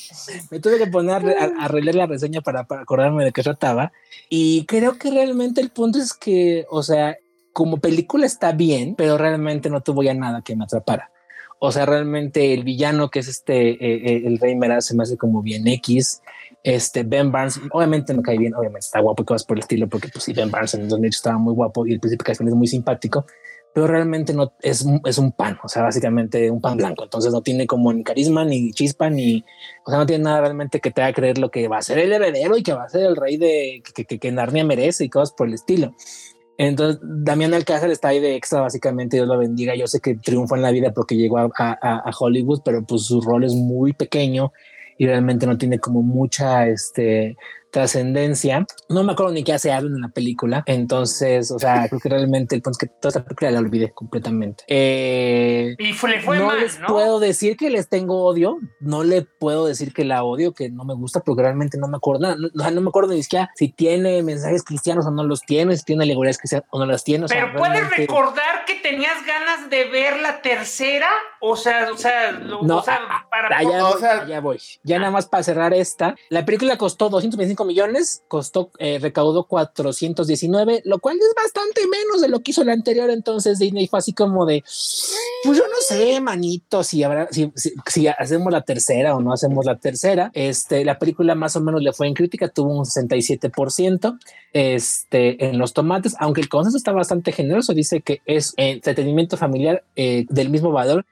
Me tuve que poner a- a releer la reseña para, para acordarme de qué trataba. Y creo que realmente el punto es que, o sea, como película está bien, pero realmente no tuvo ya nada que me atrapara. O sea, realmente el villano que es este, eh, eh, el rey Meraz se me hace como bien X. Este Ben Barnes, obviamente me cae bien, obviamente está guapo y cosas por el estilo, porque pues sí, Ben Barnes en 2008 estaba muy guapo y el príncipe Caspian es muy simpático, pero realmente no es, es un pan, o sea, básicamente un pan blanco. Entonces no tiene como ni carisma, ni chispa, ni, o sea, no tiene nada realmente que te haga creer lo que va a ser el heredero y que va a ser el rey de que, que, que Narnia merece y cosas por el estilo. Entonces, Damián Alcázar está ahí de extra, básicamente, Dios lo bendiga. Yo sé que triunfó en la vida porque llegó a- a Hollywood, pero pues su rol es muy pequeño y realmente no tiene como mucha, este, trascendencia. No me acuerdo ni qué hace Aaron en la película. Entonces, o sea, creo que realmente el punto es que toda esta película la olvidé completamente. Eh, Y fue, le fue no mal, les ¿no? puedo decir que les tengo odio, no le puedo decir que la odio, que no me gusta, porque realmente no me acuerdo nada. No, o sea, no me acuerdo ni siquiera si tiene mensajes cristianos o no los tiene, si tiene alegorías cristianas o no las tiene. O sea, Pero puedes realmente- recordar que tenías ganas de ver la tercera, o sea, o sea, lo- No, o sea, para Allá, O voy, sea- allá voy. Ya nada más para cerrar esta. La película costó 225 millones, costó, eh, recaudó 419, lo cual es bastante menos de lo que hizo la anterior. Entonces Disney fue así como de, pues yo no sé, manito, si habrá, si, hacemos la tercera o no hacemos la tercera. Este, la película más o menos le fue en crítica, tuvo un 67% este, en los tomates, aunque el consenso está bastante generoso, dice que es entretenimiento familiar eh, del mismo valor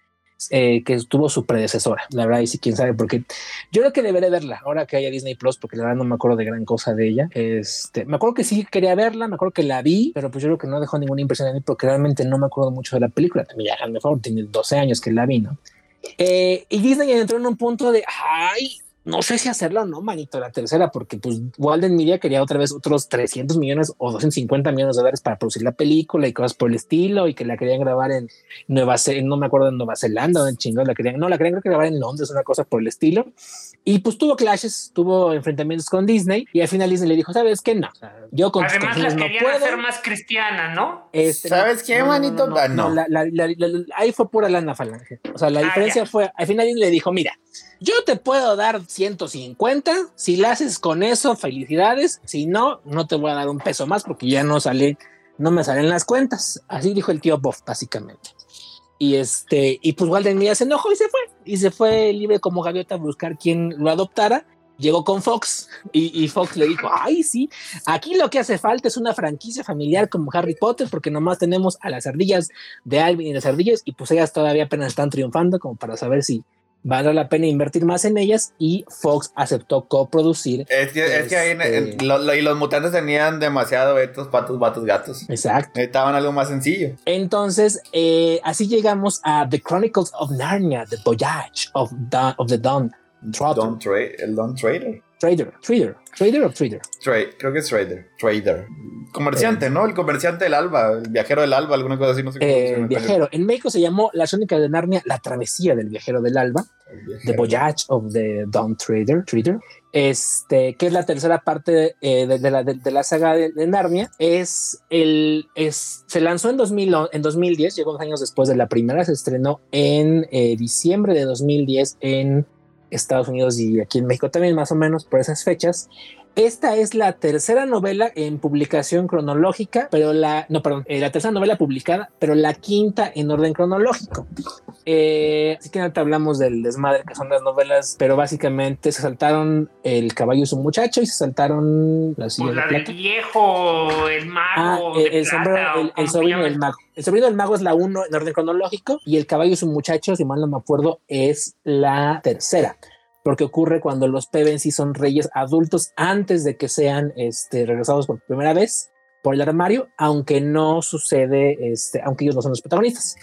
eh, que tuvo su predecesora. La verdad, y sí, quién sabe, porque yo creo que deberé verla ahora que haya Disney Plus, porque la verdad no me acuerdo de gran cosa de ella. Este, me acuerdo que sí quería verla, me acuerdo que la vi, pero pues yo creo que no dejó ninguna impresión en mí, porque realmente no me acuerdo mucho de la película. También ya, hazme favor, tiene 12 años que la vi, ¿no? Eh, y Disney entró en un punto de, ay, no sé si hacerlo o no, manito, la tercera, porque pues Walden Media quería otra vez otros 300 millones o 250 millones de dólares para producir la película y cosas por el estilo, y que la querían grabar en Nueva Zelanda, no me acuerdo en Nueva Zelanda o en chingón, la querían, no, la querían grabar en Londres, una cosa por el estilo. Y pues tuvo clashes, tuvo enfrentamientos con Disney, y al final Disney le dijo, ¿sabes qué? No, yo con Además la canciones no querían puedo. hacer más cristiana, ¿no? Este, ¿Sabes qué, manito? No. la- la- la- la- la- ahí fue pura lana falange. O sea, la Ah, diferencia ya. fue, al final le dijo, mira, yo te puedo dar 150, si la haces con eso, felicidades, si no, no te voy a dar un peso más porque ya no sale, no me salen las cuentas. Así dijo el tío Boff, básicamente. Y este, y pues Walden Milla se enojó y se fue, y se fue libre como gaviota a buscar quien lo adoptara. Llegó con Fox y, y Fox le dijo, ay, sí, Aquí lo que hace falta es una franquicia familiar como Harry Potter, porque nomás tenemos a las ardillas de Alvin y las ardillas, y pues ellas todavía apenas están triunfando, como para saber si vale la pena invertir más en ellas. Y Fox aceptó coproducir. Es que, es que ahí en- en- Este- lo- lo- y los mutantes tenían demasiado vetos, patos, vatos, gatos. Exacto. Necesitaban algo más sencillo. Entonces, eh, así llegamos a The Chronicles of Narnia, The Voyage of, Da- of the Dawn Trotter. Don Tra el Don Trader. Trader, Trader, Trader o Trader. Tra- creo que es Trader. Trader. Comerciante, ¿no? El comerciante del alba, el viajero del alba, alguna cosa así, no sé cómo se Eh, viajero. En México se llamó La Sónica de Narnia, La Travesía del Viajero del Alba. The. Voyage of the Dawn Trader, Trader, este, que es la tercera parte eh, de, de la, de, de la saga de, Narnia, es el, es, se lanzó en, 2000, o- en 2010, llegó dos años después de la primera, se estrenó en eh, diciembre de 2010 en Estados Unidos y aquí en México también más o menos por esas fechas. Esta es la tercera novela en publicación cronológica, pero la, no, perdón, eh, la tercera novela publicada, pero la quinta en orden cronológico. Eh, así que ahorita hablamos del desmadre que son las novelas, pero básicamente se saltaron El caballo y su muchacho y se saltaron la silla Pues de la del viejo, el Ah, mago. el, de el plata, sombrero, el, sobrino del mago. El sobrino del mago es la uno en orden cronológico y el caballo y su muchacho, si mal no me acuerdo, es la tercera. Porque ocurre cuando los Pevensie son reyes adultos antes de que sean este, regresados por primera vez por el armario, aunque no sucede, este, aunque ellos no son los protagonistas.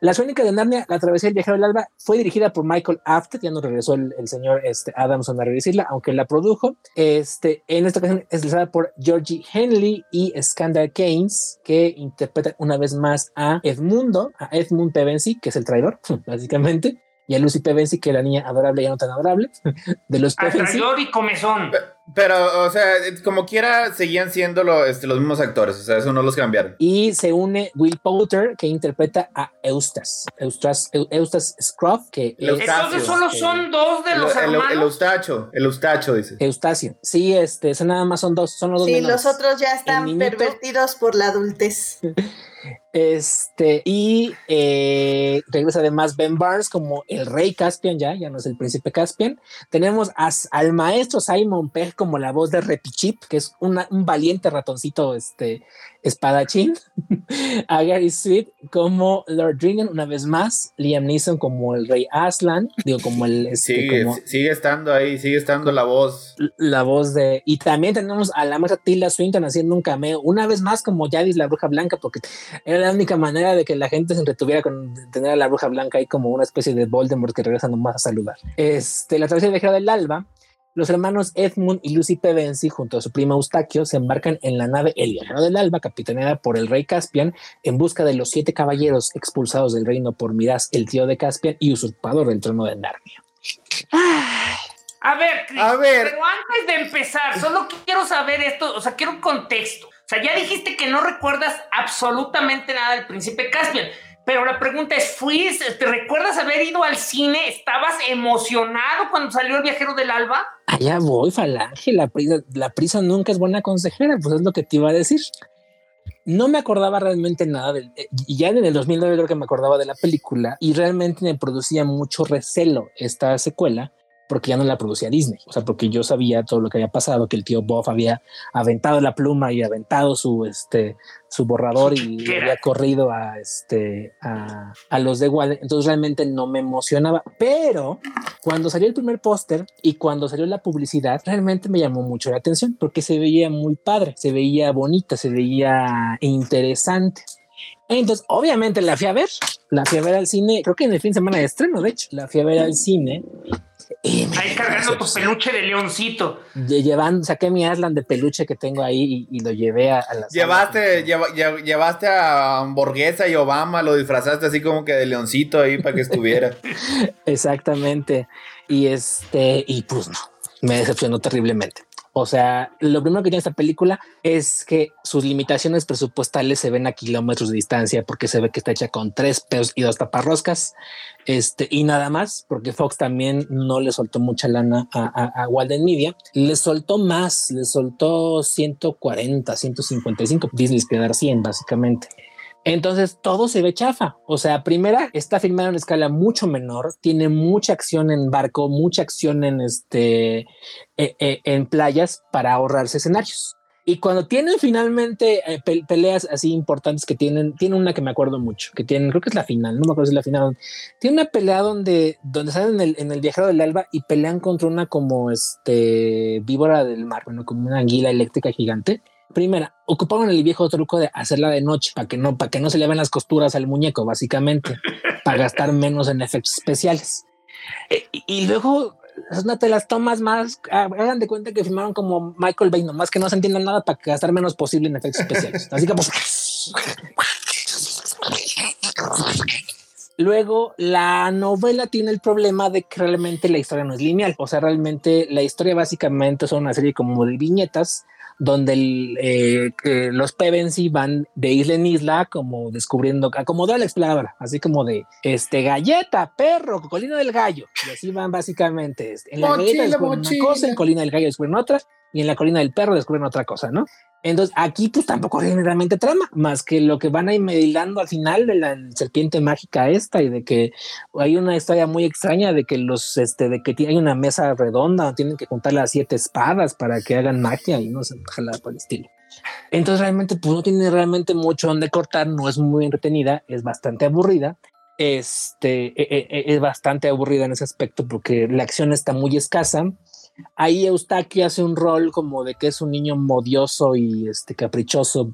La Sónica de Narnia, La Travesía del Viajero del Alba, fue dirigida por Michael Afted, ya nos regresó el, el señor este, Adamson a redirigirla, aunque la produjo. Este, en esta ocasión es realizada por Georgie Henley y Skander Keynes, que interpretan una vez más a Edmundo, a Edmund Pevensie, que es el traidor, <laughs> básicamente, y a Lucy Pevensie, que es la niña adorable y no tan adorable <laughs> de los. Atraidor y comezón. Pero, o sea, como quiera, seguían siendo lo- este, los mismos actores. O sea, eso no los cambiaron. Y se une Will Poulter, que interpreta a Eustace, Eustace, Eu- Eustace Scruff, que El. Entonces solo son dos de El, los el- el hermanos. Eustacho, el Eustacho, dice. Eustacio. Sí, este, son nada más son dos, son los dos. Sí, menores. los otros ya están pervertidos por la adultez. <laughs> Este, y eh, regresa además Ben Barnes como el rey Caspian, ya, ya no es el príncipe Caspian. Tenemos a- al maestro Simon Pegg como la voz de Repichip, que es una- un valiente ratoncito este, espadachín. <laughs> a Gary Sweet como Lord Dringen, una vez más. Liam Neeson como el rey Aslan, digo, como el. Este, Sigue, como, sigue estando ahí, sigue estando la voz. la voz de. Y también tenemos a la maestra Tilda Swinton haciendo un cameo, una vez más como Yadis la Bruja Blanca, porque era la única manera de que la gente se entretuviera con tener a la Bruja Blanca ahí como una especie de Voldemort que regresa nomás a saludar. Este, la travesía viajero del alba los hermanos Edmund y Lucy Pevensie, junto a su prima Eustaquio, se embarcan en la nave El Viajero del Alba, capitaneada por el rey Caspian, en busca de los siete caballeros expulsados del reino por Miraz, el tío de Caspian y usurpador del trono de Narnia. A ver, Chris, A ver. pero antes de empezar, solo quiero saber esto, o sea, quiero un contexto. O sea, ya dijiste que no recuerdas absolutamente nada del príncipe Caspian, pero la pregunta es, ¿fuiste, te recuerdas haber ido al cine? ¿Estabas emocionado cuando salió El Viajero del Alba? Allá voy, Falange, la prisa, la prisa nunca es buena consejera, pues es lo que te iba a decir. No me acordaba realmente nada del, eh, ya en el 2009 creo que me acordaba de la película y realmente me producía mucho recelo esta secuela porque ya no la producía Disney, o sea, porque yo sabía todo lo que había pasado, que el tío Bob había aventado la pluma y aventado su, este, su borrador y había corrido a, este, a, a los de Walden, entonces realmente no me emocionaba, pero cuando salió el primer póster y cuando salió la publicidad, realmente me llamó mucho la atención porque se veía muy padre, se veía bonita, se veía interesante. Entonces, obviamente la fui a ver, la fui a ver al cine, creo que en el fin de semana de estreno, de hecho, la fui a ver al cine. Y me Ahí cargando tu peluche de leoncito. Lle- Llevan, saqué mi Aslan de peluche que tengo ahí y, y lo llevé a, a la sala. Llevaste, lleva- lle- llevaste a Hamburguesa y Obama, lo disfrazaste así como que de leoncito ahí para que estuviera. <laughs> Exactamente. Y este, y pues no, me decepcionó terriblemente. O sea, lo primero que tiene esta película es que sus limitaciones presupuestales se ven a kilómetros de distancia porque se ve que está hecha con tres pesos y dos taparroscas. Este, y nada más, porque Fox también no le soltó mucha lana a, a, a Walden Media. Le soltó más, le soltó 140, 155. Disney quedar 100, básicamente. Entonces todo se ve chafa. O sea, primera está filmada en escala mucho menor, tiene mucha acción en barco, mucha acción en este eh, eh, en playas para ahorrarse escenarios. Y cuando tienen finalmente eh, pe- peleas así importantes que tienen, tiene una que me acuerdo mucho, que tienen, creo que es la final, no me acuerdo si es la final. Tiene una pelea donde, donde salen en el, viajero del alba y pelean contra una como este víbora del mar, bueno, como una anguila eléctrica gigante. Primera, ocuparon el viejo truco de hacerla de noche para que no, para que no se le vean las costuras al muñeco, básicamente, para gastar menos en efectos especiales. Eh, y luego es una de las tomas más, ah, hagan de cuenta que filmaron como Michael Bay, nomás que no se entienda nada para gastar menos posible en efectos especiales. <laughs> Así que pues. Luego, la novela tiene el problema de que realmente la historia no es lineal. O sea, realmente la historia básicamente son una serie como de viñetas donde el, eh, eh, los Pevensie van de isla en isla como descubriendo, como la así como de este galleta, perro, colina del gallo. Y así van básicamente. este, En la Mochila, galleta descubren mochila. una cosa, en colina del gallo descubren otra y en la colina del perro descubren otra cosa, ¿no? Entonces aquí pues tampoco tiene realmente trama, más que lo que van a ir medilando al final de la serpiente mágica esta y de que hay una historia muy extraña de que los, este, de que hay una mesa redonda tienen que juntar las siete espadas para que hagan magia y no sé, ojalá por el estilo. Entonces realmente pues no tiene realmente mucho donde cortar, no es muy entretenida, es bastante aburrida. Este e- e- e- es bastante aburrida en ese aspecto porque la acción está muy escasa. Ahí Eustaquio hace un rol como de que es un niño modioso y este caprichoso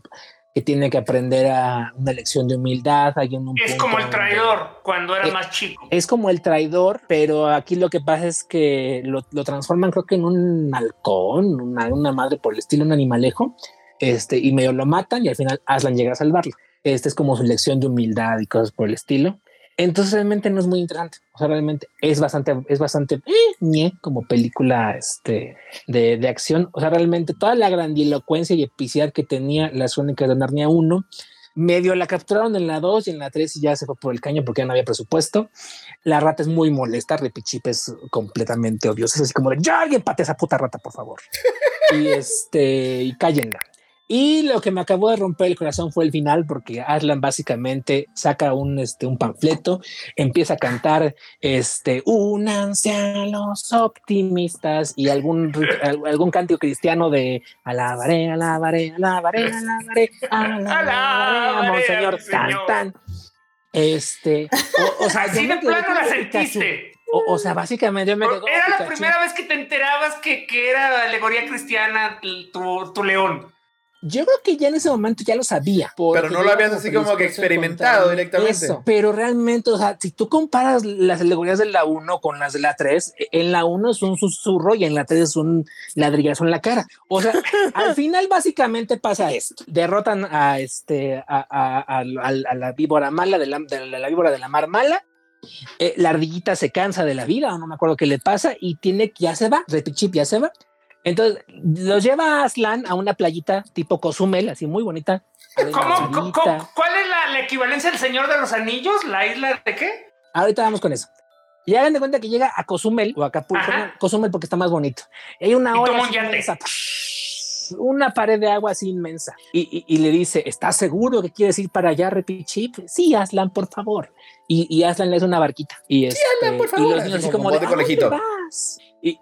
que tiene que aprender a una lección de humildad. Hay un Es como el donde- traidor cuando era Eh, más chico. es como el traidor, pero aquí lo que pasa es que lo, lo transforman, creo que en un halcón, una, una madre por el estilo, un animalejo, este, y medio lo matan y al final Aslan llega a salvarlo. Este es como su lección de humildad y cosas por el estilo. Entonces realmente no es muy interesante. O sea, realmente es bastante, es bastante eh, como película este, de, de acción. O sea, realmente toda la grandilocuencia y epicidad que tenía las crónicas de Narnia 1, medio la capturaron en la 2 y en la 3 y ya se fue por el caño porque ya no había presupuesto. La rata es muy molesta, Repichip es completamente odiosa, es así como de ya alguien pate esa puta rata, por favor. <laughs> y este, y cállenla. Y lo que me acabó de romper el corazón fue el final, porque Aslan básicamente saca un, este, un panfleto, empieza a cantar este, únanse a los optimistas y algún, <laughs> al- algún cántico cristiano de alabaré, alabaré, alabaré, <laughs> alabaré, alabaré, Monseñor, tan, tan. Este, o, o sea, <laughs> Así de plano la sentiste. O, o sea, básicamente yo me quedé como Era la primera vez que te enterabas que, que era alegoría cristiana tu, tu león. Yo creo que ya en ese momento ya lo sabía. Pero no lo habías así como que experimentado directamente. Eso, pero realmente, o sea, si tú comparas las alegorías de la 1 con las de la 3, en la 1 es un susurro y en la 3 es un ladrillazo en la cara. O sea, <laughs> al final básicamente pasa esto. Derrotan a este a, la víbora mala de la, de la, víbora de la mar mala eh, la ardillita se cansa de la vida, no me acuerdo qué le pasa, y tiene que ya se va, Repichip ya se va, entonces los lleva a Aslan a una playita tipo Cozumel, así muy bonita. ¿Cómo, cuál es la, equivalencia del Señor de los Anillos? ¿La isla de qué? Ahorita vamos con eso. Y hagan de cuenta que llega a Cozumel o a Acapulco, Cozumel porque está más bonito. hay una ola inmensa, una pared de agua así inmensa. Y, le dice, ¿estás seguro que quieres ir para allá, Repichip? Sí, Aslan, por favor. Y, Aslan le hace una barquita. Y, sí, Aslan, por favor. Y los así como, de, conejito. Y,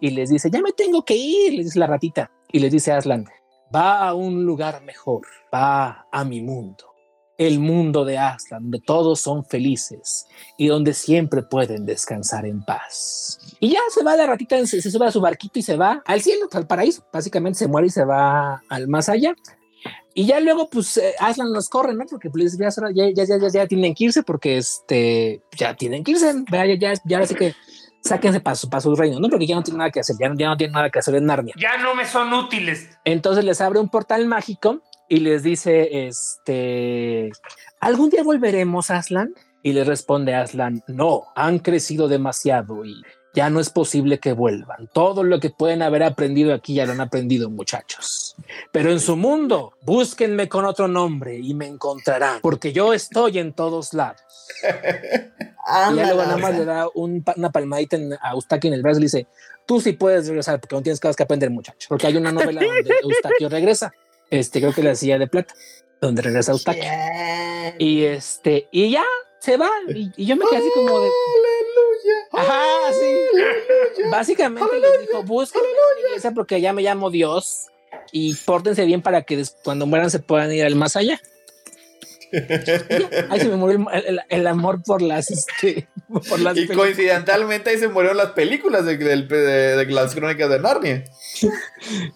y, les dice, ya me tengo que ir, les dice la ratita. Y les dice Aslan, va a un lugar mejor, va a mi mundo. El mundo de Aslan, donde todos son felices y donde siempre pueden descansar en paz. Y ya se va la ratita, se, sube a su barquito y se va al cielo, al paraíso. Básicamente se muere y se va al más allá. Y ya luego, pues, eh, Aslan los corre, ¿no? Porque pues, ya, ya, ya, ya, tienen que irse, porque este, ya tienen que irse. Ya, ya, ya, ahora sí que sáquense para su, para su reino, ¿no? Porque ya no tienen nada que hacer, ya, ya no tienen nada que hacer en Narnia. Ya no me son útiles. Entonces les abre un portal mágico y les dice, este, ¿algún día volveremos, Aslan? Y le responde Aslan, no, han crecido demasiado y ya no es posible que vuelvan. Todo lo que pueden haber aprendido aquí ya lo han aprendido, muchachos. Pero en su mundo, búsquenme con otro nombre y me encontrarán, porque yo estoy en todos lados. <laughs> y luego nada más le da una palmadita a Eustaquio en el brazo y le dice, tú sí puedes regresar porque no tienes cosas que aprender, muchacho. Porque hay una novela donde <laughs> Eustaquio regresa. Este, creo que la silla de plata, donde regresa Eustaquio. Y este, y ya se va. Y, yo me quedé así como de... Ajá, sí. Básicamente les dijo, busquen una iglesia porque ya me llamo Dios y pórtense bien para que cuando mueran se puedan ir al más allá. <laughs> ahí se me murió el, amor por las, este, por las y coincidentalmente ahí se murieron las películas de, de, las crónicas de Narnia.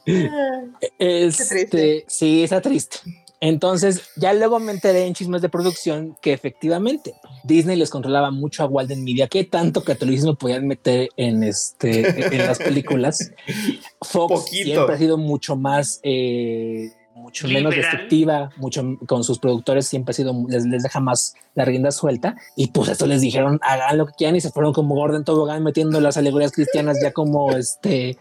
<laughs> Este, sí, está triste. Entonces, ya luego me enteré en chismes de producción que efectivamente Disney les controlaba mucho a Walden Media, que tanto catolicismo podían meter en este en las películas. <laughs> Fox siempre ha sido mucho más eh, mucho menos restrictiva, mucho con sus productores siempre ha sido les, les, deja más la rienda suelta. Y pues esto les dijeron hagan lo que quieran y se fueron como Gordon Tobogán metiendo las alegorías cristianas ya como este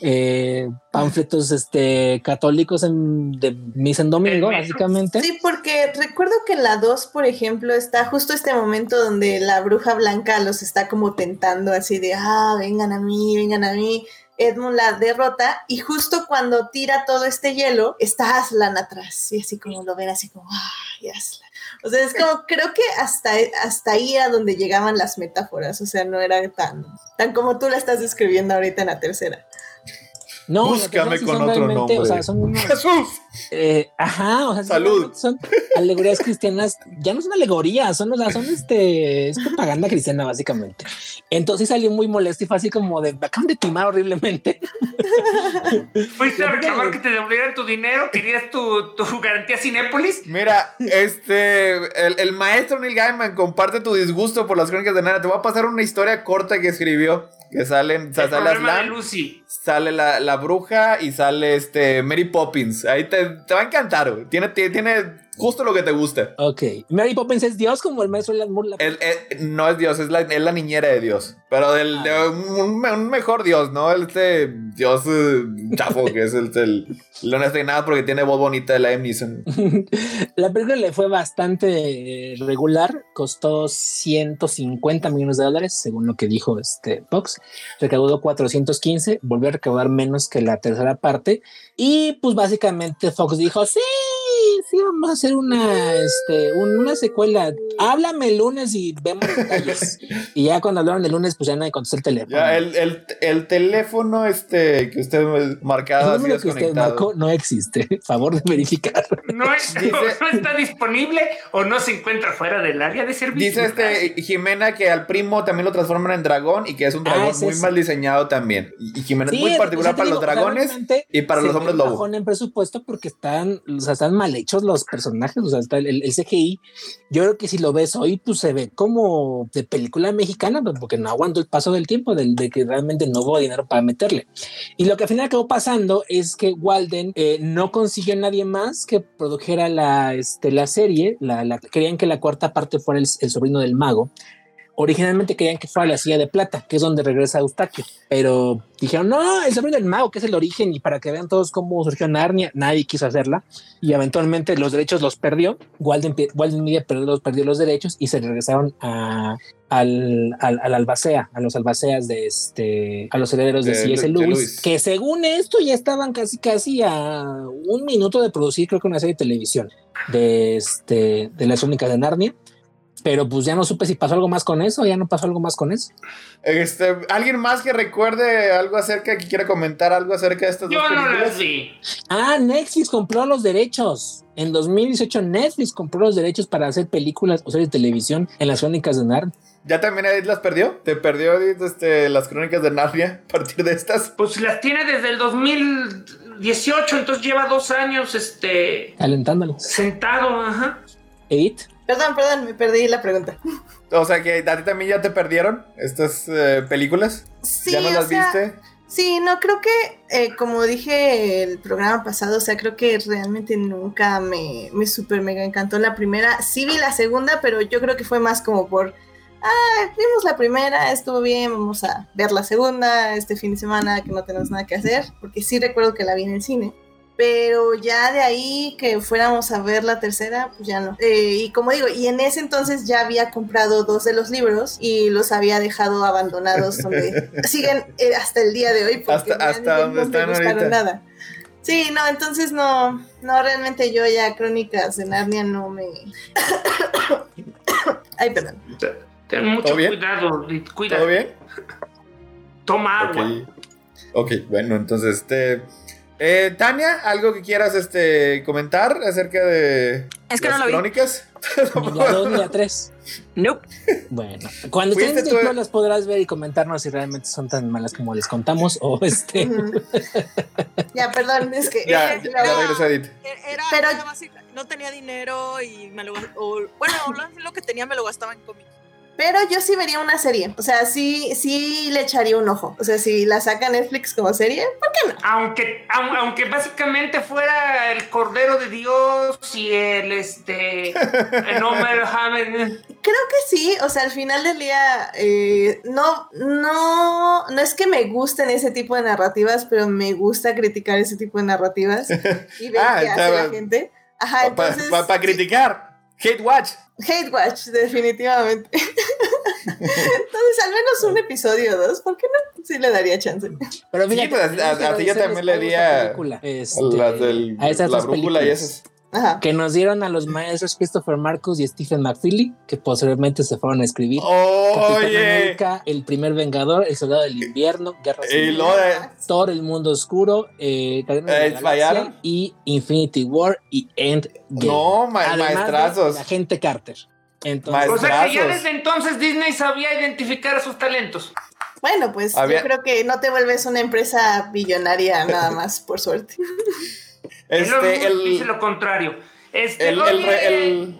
eh, panfletos este, católicos en, de misa en domingo, básicamente. Sí, porque recuerdo que en la 2, por ejemplo, está justo este momento donde la bruja blanca los está como tentando así de, ah, vengan a mí, vengan a mí. Edmund la derrota y justo cuando tira todo este hielo está Aslan atrás y así como lo ven así como, ay, Aslan. O sea, es como, creo que hasta, hasta ahí a donde llegaban las metáforas, o sea, no era tan, tan como tú la estás describiendo ahorita en la tercera. No, Búscame con otro nombre. O sea, son <laughs> Jesús. Eh, ajá, o sea, Salud. Son, alegorías cristianas, ya no son alegorías, son, o sea, son este, es propaganda cristiana básicamente. Entonces salió muy molesto y fue así como de, me acaban de timar horriblemente. <laughs> Fuiste a reclamar que te devolvieran tu dinero, querías tu, tu garantía Cinépolis. Mira, este, el, el, maestro Neil Gaiman comparte tu disgusto por las crónicas de Nana. Te voy a pasar una historia corta que escribió que salen, o sea, sale Aslan, Lucy. sale la, la, bruja y sale este Mary Poppins. Ahí te, te va a encantar, Tiene, tiene justo lo que te gusta. Ok. Mary Poppins es Dios como el maestro de las murlas. no es Dios, es la, es la, niñera de Dios. Pero del, ah. de un, mejor Dios, ¿no? Este Dios eh, chafo, que es el, el, no nada porque tiene voz bonita de la Neeson. <laughs> la película le fue bastante regular, costó 150 millones de dólares, según lo que dijo este Fox. Recaudó 415, volvió a recaudar menos que la tercera parte. Y pues básicamente Fox dijo, sí, sí, vamos a hacer una, este, una secuela. Háblame el lunes y vemos detalles. <laughs> y ya cuando hablaron el lunes, pues ya nadie contestó el teléfono. Ya, el, el, el teléfono este que usted marcado el número que usted marcó no existe. <laughs> Favor de verificar. No, es- Dice- no está disponible o no se encuentra fuera del área de servicio. Dice este Jimena que al primo también lo transforman en dragón y que es un Ah, dragón es muy eso. mal diseñado también. Y, Jimena Sí, es muy particular para digo, los dragones y para los hombres lobo. en presupuesto porque están, o sea, están mal hechos los personajes, o sea, está el, el- CGI. Yo creo que si lo ves hoy, pues se ve como de película mexicana, pues, porque no aguanto el paso del tiempo, del, de que realmente no hubo dinero para meterle. Y lo que al final acabó pasando es que Walden eh, no consiguió nadie más que produjera la, este, la serie. La, la- querían que la cuarta parte fuera el, el sobrino del mago. Originalmente querían que fuera la silla de plata, que es donde regresa Eustaquio, pero dijeron, no, el sobrino del mago, que es el origen, y para que vean todos cómo surgió Narnia, nadie quiso hacerla, y eventualmente los derechos los perdió, Walden, Walden Media perdió los, perdió los derechos y se regresaron a, al, al, al albacea, a los albaceas de este, a los herederos de, C.S. Lewis. que según esto ya estaban casi casi a un minuto de producir, creo que una serie de televisión de este, de las únicas de Narnia. Pero pues ya no supe si pasó algo más con eso, ya no pasó algo más con eso. Este, ¿Alguien más que recuerde algo acerca, que quiera comentar algo acerca de estas Yo dos no películas? las vi. Ah, Netflix compró los derechos. En 2018 Netflix compró los derechos para hacer películas o series de televisión en las crónicas de Narnia. ¿Ya también Edith las perdió? ¿Te perdió Edith, este, las crónicas de Narnia a partir de estas? Pues las tiene desde el 2018, entonces lleva dos años este Alentándolo. sentado, ajá. Edith. Perdón, perdón, me perdí la pregunta. O sea que a ti también ya te perdieron estas eh, películas. Sí, ¿Ya no las sea, viste? Sí, no, creo que, eh, como dije el programa pasado, o sea, creo que realmente nunca me, me super mega encantó la primera. Sí vi la segunda, pero yo creo que fue más como por, ah, vimos la primera, estuvo bien, vamos a ver la segunda este fin de semana que no tenemos nada que hacer, porque sí recuerdo que la vi en el cine. Pero ya de ahí que fuéramos a ver la tercera, pues ya no. Eh, y como digo, y en ese entonces ya había comprado dos de los libros y los había dejado abandonados donde <laughs> siguen eh, hasta el día de hoy. Porque Hasta- ya hasta no donde me están gustaron ahorita. nada. Sí, no, entonces no, no, realmente yo ya Crónicas de Narnia no me... <coughs> Ay, perdón. Ten mucho ¿Todo bien? cuidado, cuida. ¿Todo bien? Toma agua. Ok. Ok, bueno, entonces, este... eh, Tania, ¿algo que quieras este, comentar acerca de Es que las no lo vi. crónicas? <laughs> Ni la 2 ni la 3. Nope. Bueno, cuando en tú- las podrás ver y comentarnos si realmente son tan malas como les contamos o este. <laughs> Ya, perdón, es que... ya, que ya. Era, Pero- era básica- no tenía dinero y me lo o, bueno, lo, lo que tenía me lo gastaba en cómics. Pero yo sí vería una serie. O sea, sí, sí le echaría un ojo. O sea, si la saca Netflix como serie, ¿por qué no? Aunque, au- aunque básicamente fuera el Cordero de Dios y el este el Hammond. <laughs> Creo que sí. O sea, al final del día, eh, no, no, no es que me gusten ese tipo de narrativas, pero me gusta criticar ese tipo de narrativas <laughs> y ver Ah, qué hace la gente. Ajá, Para criticar. Hate Watch. Hate Watch, definitivamente. <laughs> entonces, al menos un episodio o dos, ¿por qué no? Sí le daría chance. Pero Sí, pues, a- que a- a ti yo también le haría este, Las del, a esas la dos brújula y películas. esas. Ajá. que nos dieron a los maestros Christopher Marcus y Stephen McFeely, que posteriormente se fueron a escribir. Capitán Oye. América, El primer Vengador, El Soldado del Invierno, Guerra Civil, Thor, El Mundo Oscuro, eh, Guardianes de la Eh, Galaxia fallaron. y Infinity War y Endgame. No, ma- maestrazos. La gente Carter. Entonces, O sea que ya desde entonces Disney sabía identificar a sus talentos. Bueno, pues Había- yo creo que no te vuelves una empresa billonaria nada <laughs> más, por suerte. Este, dice lo contrario. Este, el, el, oye, eh,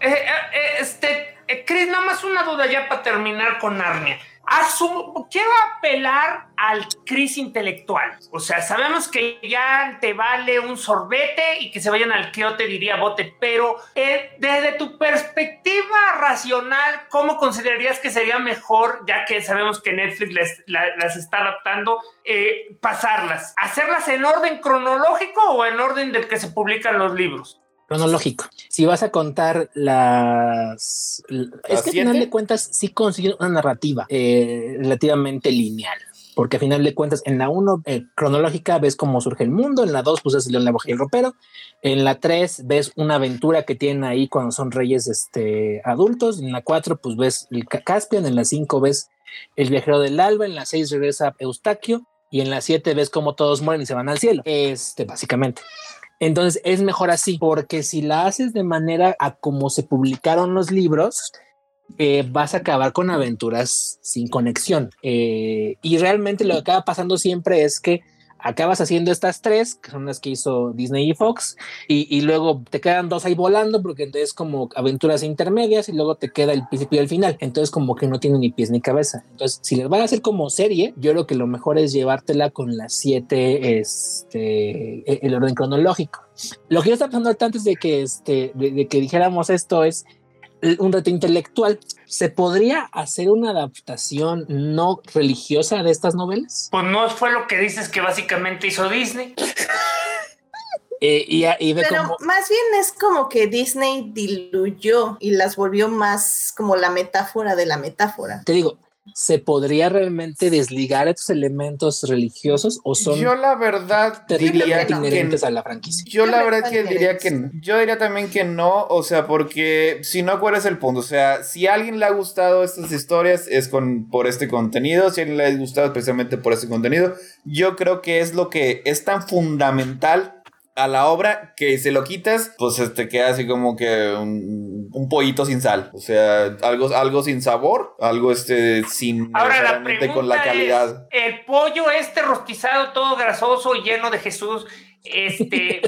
eh, eh, este, Chris, nada más una duda ya para terminar con Narnia. Asumo, quiero apelar al Chris intelectual. O sea, sabemos que ya te vale un sorbete y que se vayan al quiote, diría bote, pero eh, desde tu perspectiva racional, ¿cómo considerarías que sería mejor, ya que sabemos que Netflix les- la- las está adaptando, eh, pasarlas? ¿Hacerlas en orden cronológico o en orden del que se publican los libros? Cronológico. Si vas a contar las... Es que al siete? final de cuentas sí consiguen una narrativa eh, relativamente lineal. porque a final de cuentas en la 1 eh, cronológica ves cómo surge el mundo, en la 2 pues es el león, la y el ropero, en la 3 ves una aventura que tienen ahí cuando son reyes este, adultos, en la 4 pues ves el Caspian, en la 5 ves el viajero del alba, en la 6 regresa Eustaquio y en la 7 ves cómo todos mueren y se van al cielo, este básicamente. Entonces es mejor así, porque si la haces de manera a como se publicaron los libros, eh, vas a acabar con aventuras sin conexión. Eh, y realmente lo que acaba pasando siempre es que acabas haciendo estas tres, que son las que hizo Disney y Fox, y, luego te quedan dos ahí volando, porque entonces como aventuras intermedias, y luego te queda el principio y el final. Entonces como que no tiene ni pies ni cabeza. Entonces, si les van a hacer como serie, yo creo que lo mejor es llevártela con las siete, este, e, el orden cronológico. Lo que yo estaba pensando antes de que, este, de que dijéramos esto es, un reto intelectual. ¿Se podría hacer una adaptación no religiosa de estas novelas? Pues no fue lo que dices que básicamente hizo Disney. Eh, y, Pero más bien es como que Disney diluyó y las volvió más como la metáfora de la metáfora. Te digo, ¿se podría realmente desligar estos elementos religiosos o son yo la verdad diría inherentes a la franquicia? Yo la verdad que diría que yo diría también que no, o sea, porque si no cuál es el punto, o sea, si a alguien le ha gustado estas historias es con por este contenido, si a alguien le ha gustado especialmente por este contenido, yo creo que es lo que es tan fundamental a la obra que se lo quitas, pues este queda así como que un, un, pollito sin sal. O sea, algo, algo sin sabor, algo este sin Ahora la pregunta con la calidad. el pollo este rostizado, todo grasoso y lleno de Jesús, este,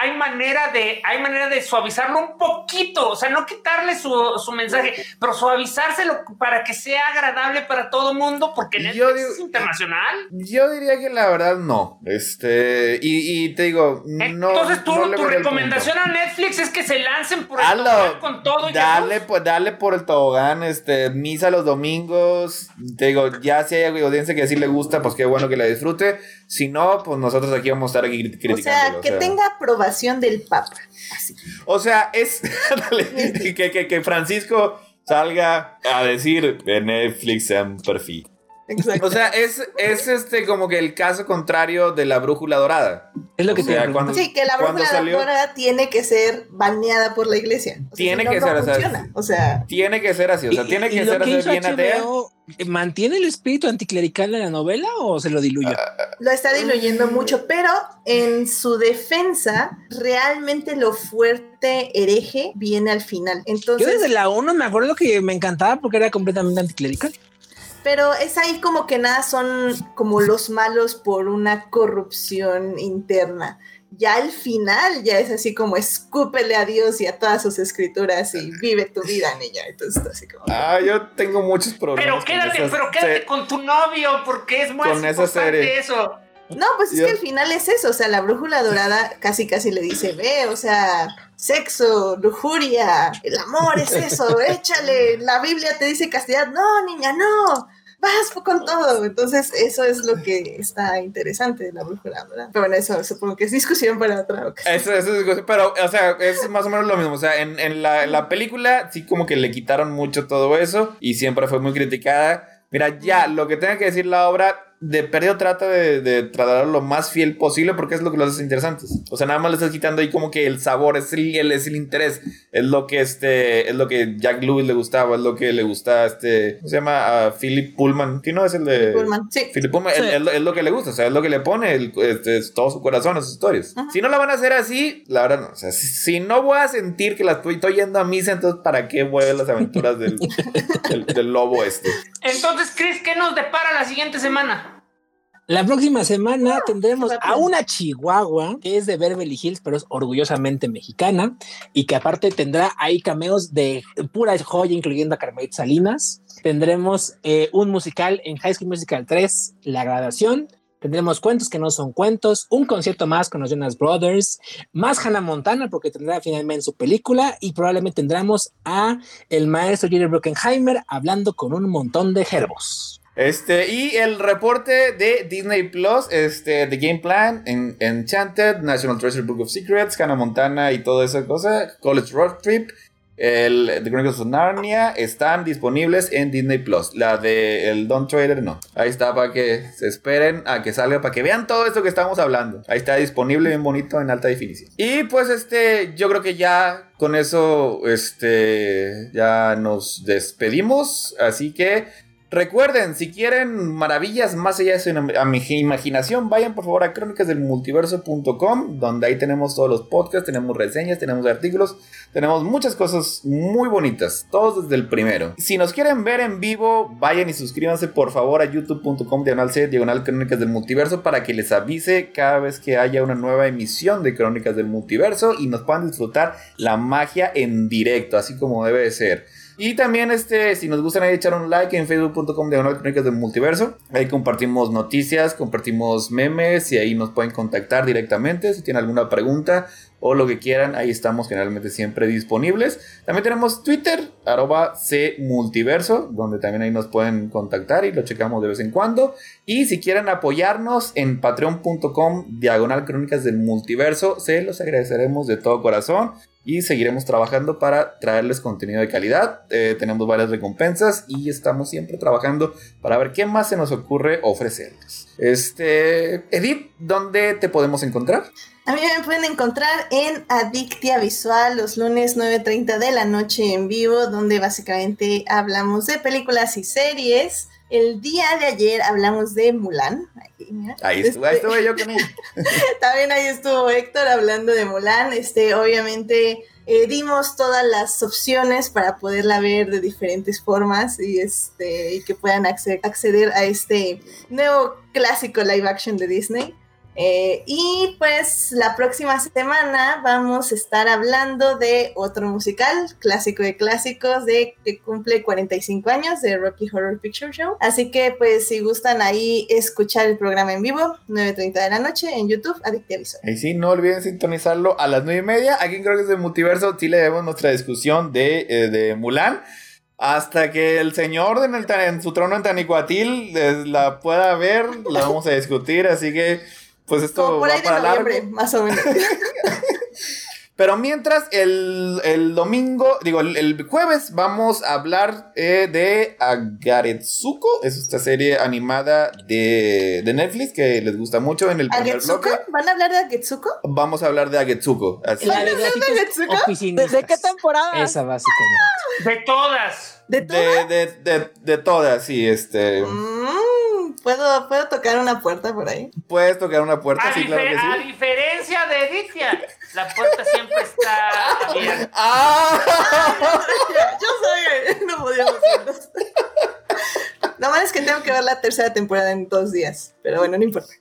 hay manera de, hay manera de suavizarlo un poquito, o sea, no quitarle su, su mensaje, pero suavizárselo para que sea agradable para todo mundo, porque Netflix es internacional. Yo diría que la verdad no, este, y, y te digo, no. Entonces tú, tu recomendación a Netflix es que se lancen por el tobogán con todo. Dale, pues, dale por el tobogán, este, misa los domingos, te digo, ya si hay audiencia que así le gusta, pues qué bueno que la disfrute, si no, pues nosotros aquí vamos a estar aquí criticando. O sea, que tenga aprobación del Papa. O sea, es <laughs> que, que, Francisco salga a decir Netflix en perfil. O sea, es, es este como que el caso contrario de la brújula dorada. Es lo que te cuando, Sí, que la brújula dorada tiene que ser baneada por la iglesia. tiene que ser así. O sea, tiene que ser así. O sea, tiene que ser así bien atea. ¿Mantiene el espíritu anticlerical de la novela o se lo diluye? Lo está diluyendo mucho, pero en su defensa, realmente lo fuerte hereje viene al final. Entonces, Yo desde la 1 me acuerdo que me encantaba porque era completamente anticlerical. Pero es ahí como que nada son como los malos por una corrupción interna. Ya al final ya es así como escúpele a Dios y a todas sus escrituras y vive tu vida en ella. Entonces así como. Ah, yo tengo muchos problemas. Pero quédate, pero quédate con tu novio porque es más con esa serie. eso. No, pues es que al final es eso, o sea, la brújula dorada casi casi le dice, ve, o sea, sexo, lujuria, el amor es eso, <laughs> échale, la Biblia te dice castidad, no, niña, no, vas con todo. Entonces, eso es lo que está interesante de la brújula, ¿verdad? Pero bueno, eso supongo que es discusión para otra ocasión. Eso, eso es pero, o sea, es más o menos lo mismo. O sea, en, en la, la película sí como que le quitaron mucho todo eso y siempre fue muy criticada. Mira, ya, lo que tenga que decir la obra de perdido trata de, de tratar lo más fiel posible porque es lo que lo hace interesantes. O sea, nada más le estás quitando ahí como que el sabor, es el, es el interés, es lo que este, es lo que Jack Lewis le gustaba, es lo que le gusta este, ¿cómo se llama? A Philip Pullman. ¿Quién no es el de Pullman? Sí. Philip Pullman, es, lo que le gusta, o sea, es lo que le pone el, este, todo su corazón a sus historias. Si no la van a hacer así, la verdad no. O sea, si, no voy a sentir que la estoy, estoy yendo a misa, entonces ¿para qué voy a ver las aventuras del, del, del lobo este? Entonces, Chris, ¿qué nos depara la siguiente semana? La próxima semana tendremos a una chihuahua que es de Beverly Hills, pero es orgullosamente mexicana y que aparte tendrá ahí cameos de pura joya, incluyendo a Carmelita Salinas. Tendremos eh, un musical en High School Musical 3, La Graduación. Tendremos cuentos que no son cuentos, un concierto más con los Jonas Brothers, más Hannah Montana porque tendrá finalmente su película y probablemente tendremos a el maestro Jerry Bruckenheimer hablando con un montón de gerbos. Este, y el reporte de Disney Plus, este, The Game Plan, en, Enchanted, National Treasure Book of Secrets, Hannah Montana y toda esa cosa, College Road Trip, el The Chronicles of Narnia están disponibles en Disney Plus. La de el Don Trader no. Ahí está para que se esperen a que salga, para que vean todo esto que estamos hablando. Ahí está disponible bien bonito en alta definición. Y pues este, yo creo que ya con eso, este, ya nos despedimos. Así que Recuerden, si quieren maravillas más allá de su imaginación, vayan por favor a crónicasdelmultiverso.com, donde ahí tenemos todos los podcasts, tenemos reseñas, tenemos artículos, tenemos muchas cosas muy bonitas, todos desde el primero. Si nos quieren ver en vivo, vayan y suscríbanse por favor a youtube.com diagonal C, diagonal Crónicas del Multiverso, para que les avise cada vez que haya una nueva emisión de Crónicas del Multiverso y nos puedan disfrutar la magia en directo, así como debe de ser. Y también, este, si nos gustan ahí, echar un like en facebook.com de Crónicas del Multiverso. Ahí compartimos noticias, compartimos memes y ahí nos pueden contactar directamente si tienen alguna pregunta o lo que quieran. Ahí estamos generalmente siempre disponibles. También tenemos Twitter, arroba Multiverso, donde también ahí nos pueden contactar y lo checamos de vez en cuando. Y si quieren apoyarnos en patreon.com, diagonal Crónicas del Multiverso, se los agradeceremos de todo corazón y seguiremos trabajando para traerles contenido de calidad. Eh, tenemos varias recompensas y estamos siempre trabajando para ver qué más se nos ocurre ofrecerles. Este, Edith, ¿dónde te podemos encontrar? A mí me pueden encontrar en Adictia Visual los lunes 9.30 de la noche en vivo, donde básicamente hablamos de películas y series. El día de ayer hablamos de Mulan. Ahí, estuve, yo con él. <laughs> También ahí estuvo Héctor hablando de Mulan. Este, obviamente eh, dimos todas las opciones para poderla ver de diferentes formas y, este, y que puedan acceder a este nuevo clásico live action de Disney. Eh, y pues la próxima semana vamos a estar hablando de otro musical, clásico de clásicos, de que cumple 45 años de Rocky Horror Picture Show. Así que pues si gustan ahí escuchar el programa en vivo, 9.30 de la noche en YouTube, Adictia Visual. Y sí, no olviden sintonizarlo a las 9 y media. Aquí en Creo que es de Multiverso, sí le debemos nuestra discusión de, eh, de Mulan hasta que el señor en, el, en su trono en Tanicuatil eh, la pueda ver, la vamos a discutir, así que pues esto va para largo. Más o menos. <laughs> Pero mientras, el, domingo, digo, el, jueves vamos a hablar eh, de Agaretsuko. Es esta serie animada de, Netflix que les gusta mucho en el primer bloque. ¿Van a hablar de Agetsuko? Vamos a hablar de Agetsuko. Así. La de, ¿Desde qué temporada? Esa básicamente. De todas. ¿De todas? De, de, todas, sí, este. Mm, ¿puedo, ¿Puedo tocar una puerta por ahí? Puedes tocar una puerta, sí, claro que sí. A diferencia de Editia la puerta siempre está abierta. <laughs> ¡Ah! <laughs> Yo soy, no podíamos hacerlo. Lo malo es que tengo que ver la tercera temporada en dos días, pero bueno, no importa.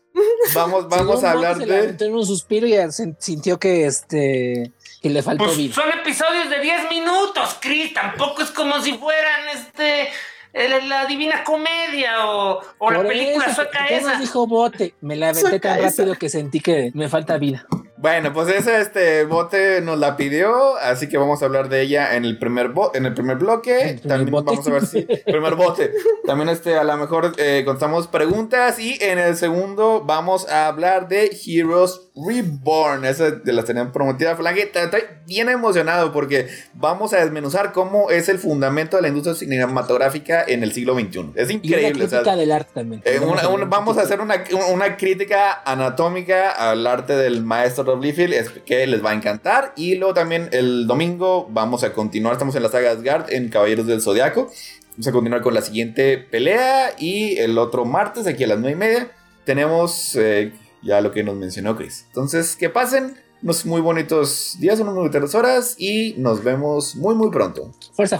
Vamos, vamos a hablar de. En un suspiro y sintió que este que le faltó pues vida. Son episodios de 10 minutos, Chris. Tampoco es como si fueran este la Divina Comedia o, o la película sueca esa. dijo bote? Me la aventé tan rápido que sentí que me falta vida. Bueno, pues ese este bote nos la pidió, así que vamos a hablar de ella en el primer en el primer bloque. También vamos a ver si <laughs> primer bote. También este a lo mejor eh, contamos preguntas y en el segundo vamos a hablar de Heroes Reborn. Esa de las tenían prometida Flange. Estoy bien emocionado porque vamos a desmenuzar cómo es el fundamento de la industria cinematográfica en el siglo XXI. Es increíble. Y crítica del arte también. Eh, vamos a hacer una, una crítica anatómica al arte del maestro es que les va a encantar. Y luego también el domingo vamos a continuar, estamos en la saga Asgard en Caballeros del Zodiaco. Vamos a continuar con la siguiente pelea. Y el otro martes, aquí a las 9 y media, tenemos eh, ya lo que nos mencionó Chris. Entonces, que pasen unos muy bonitos días, unas muy bonitas horas. Y nos vemos muy, muy pronto. Fuerza,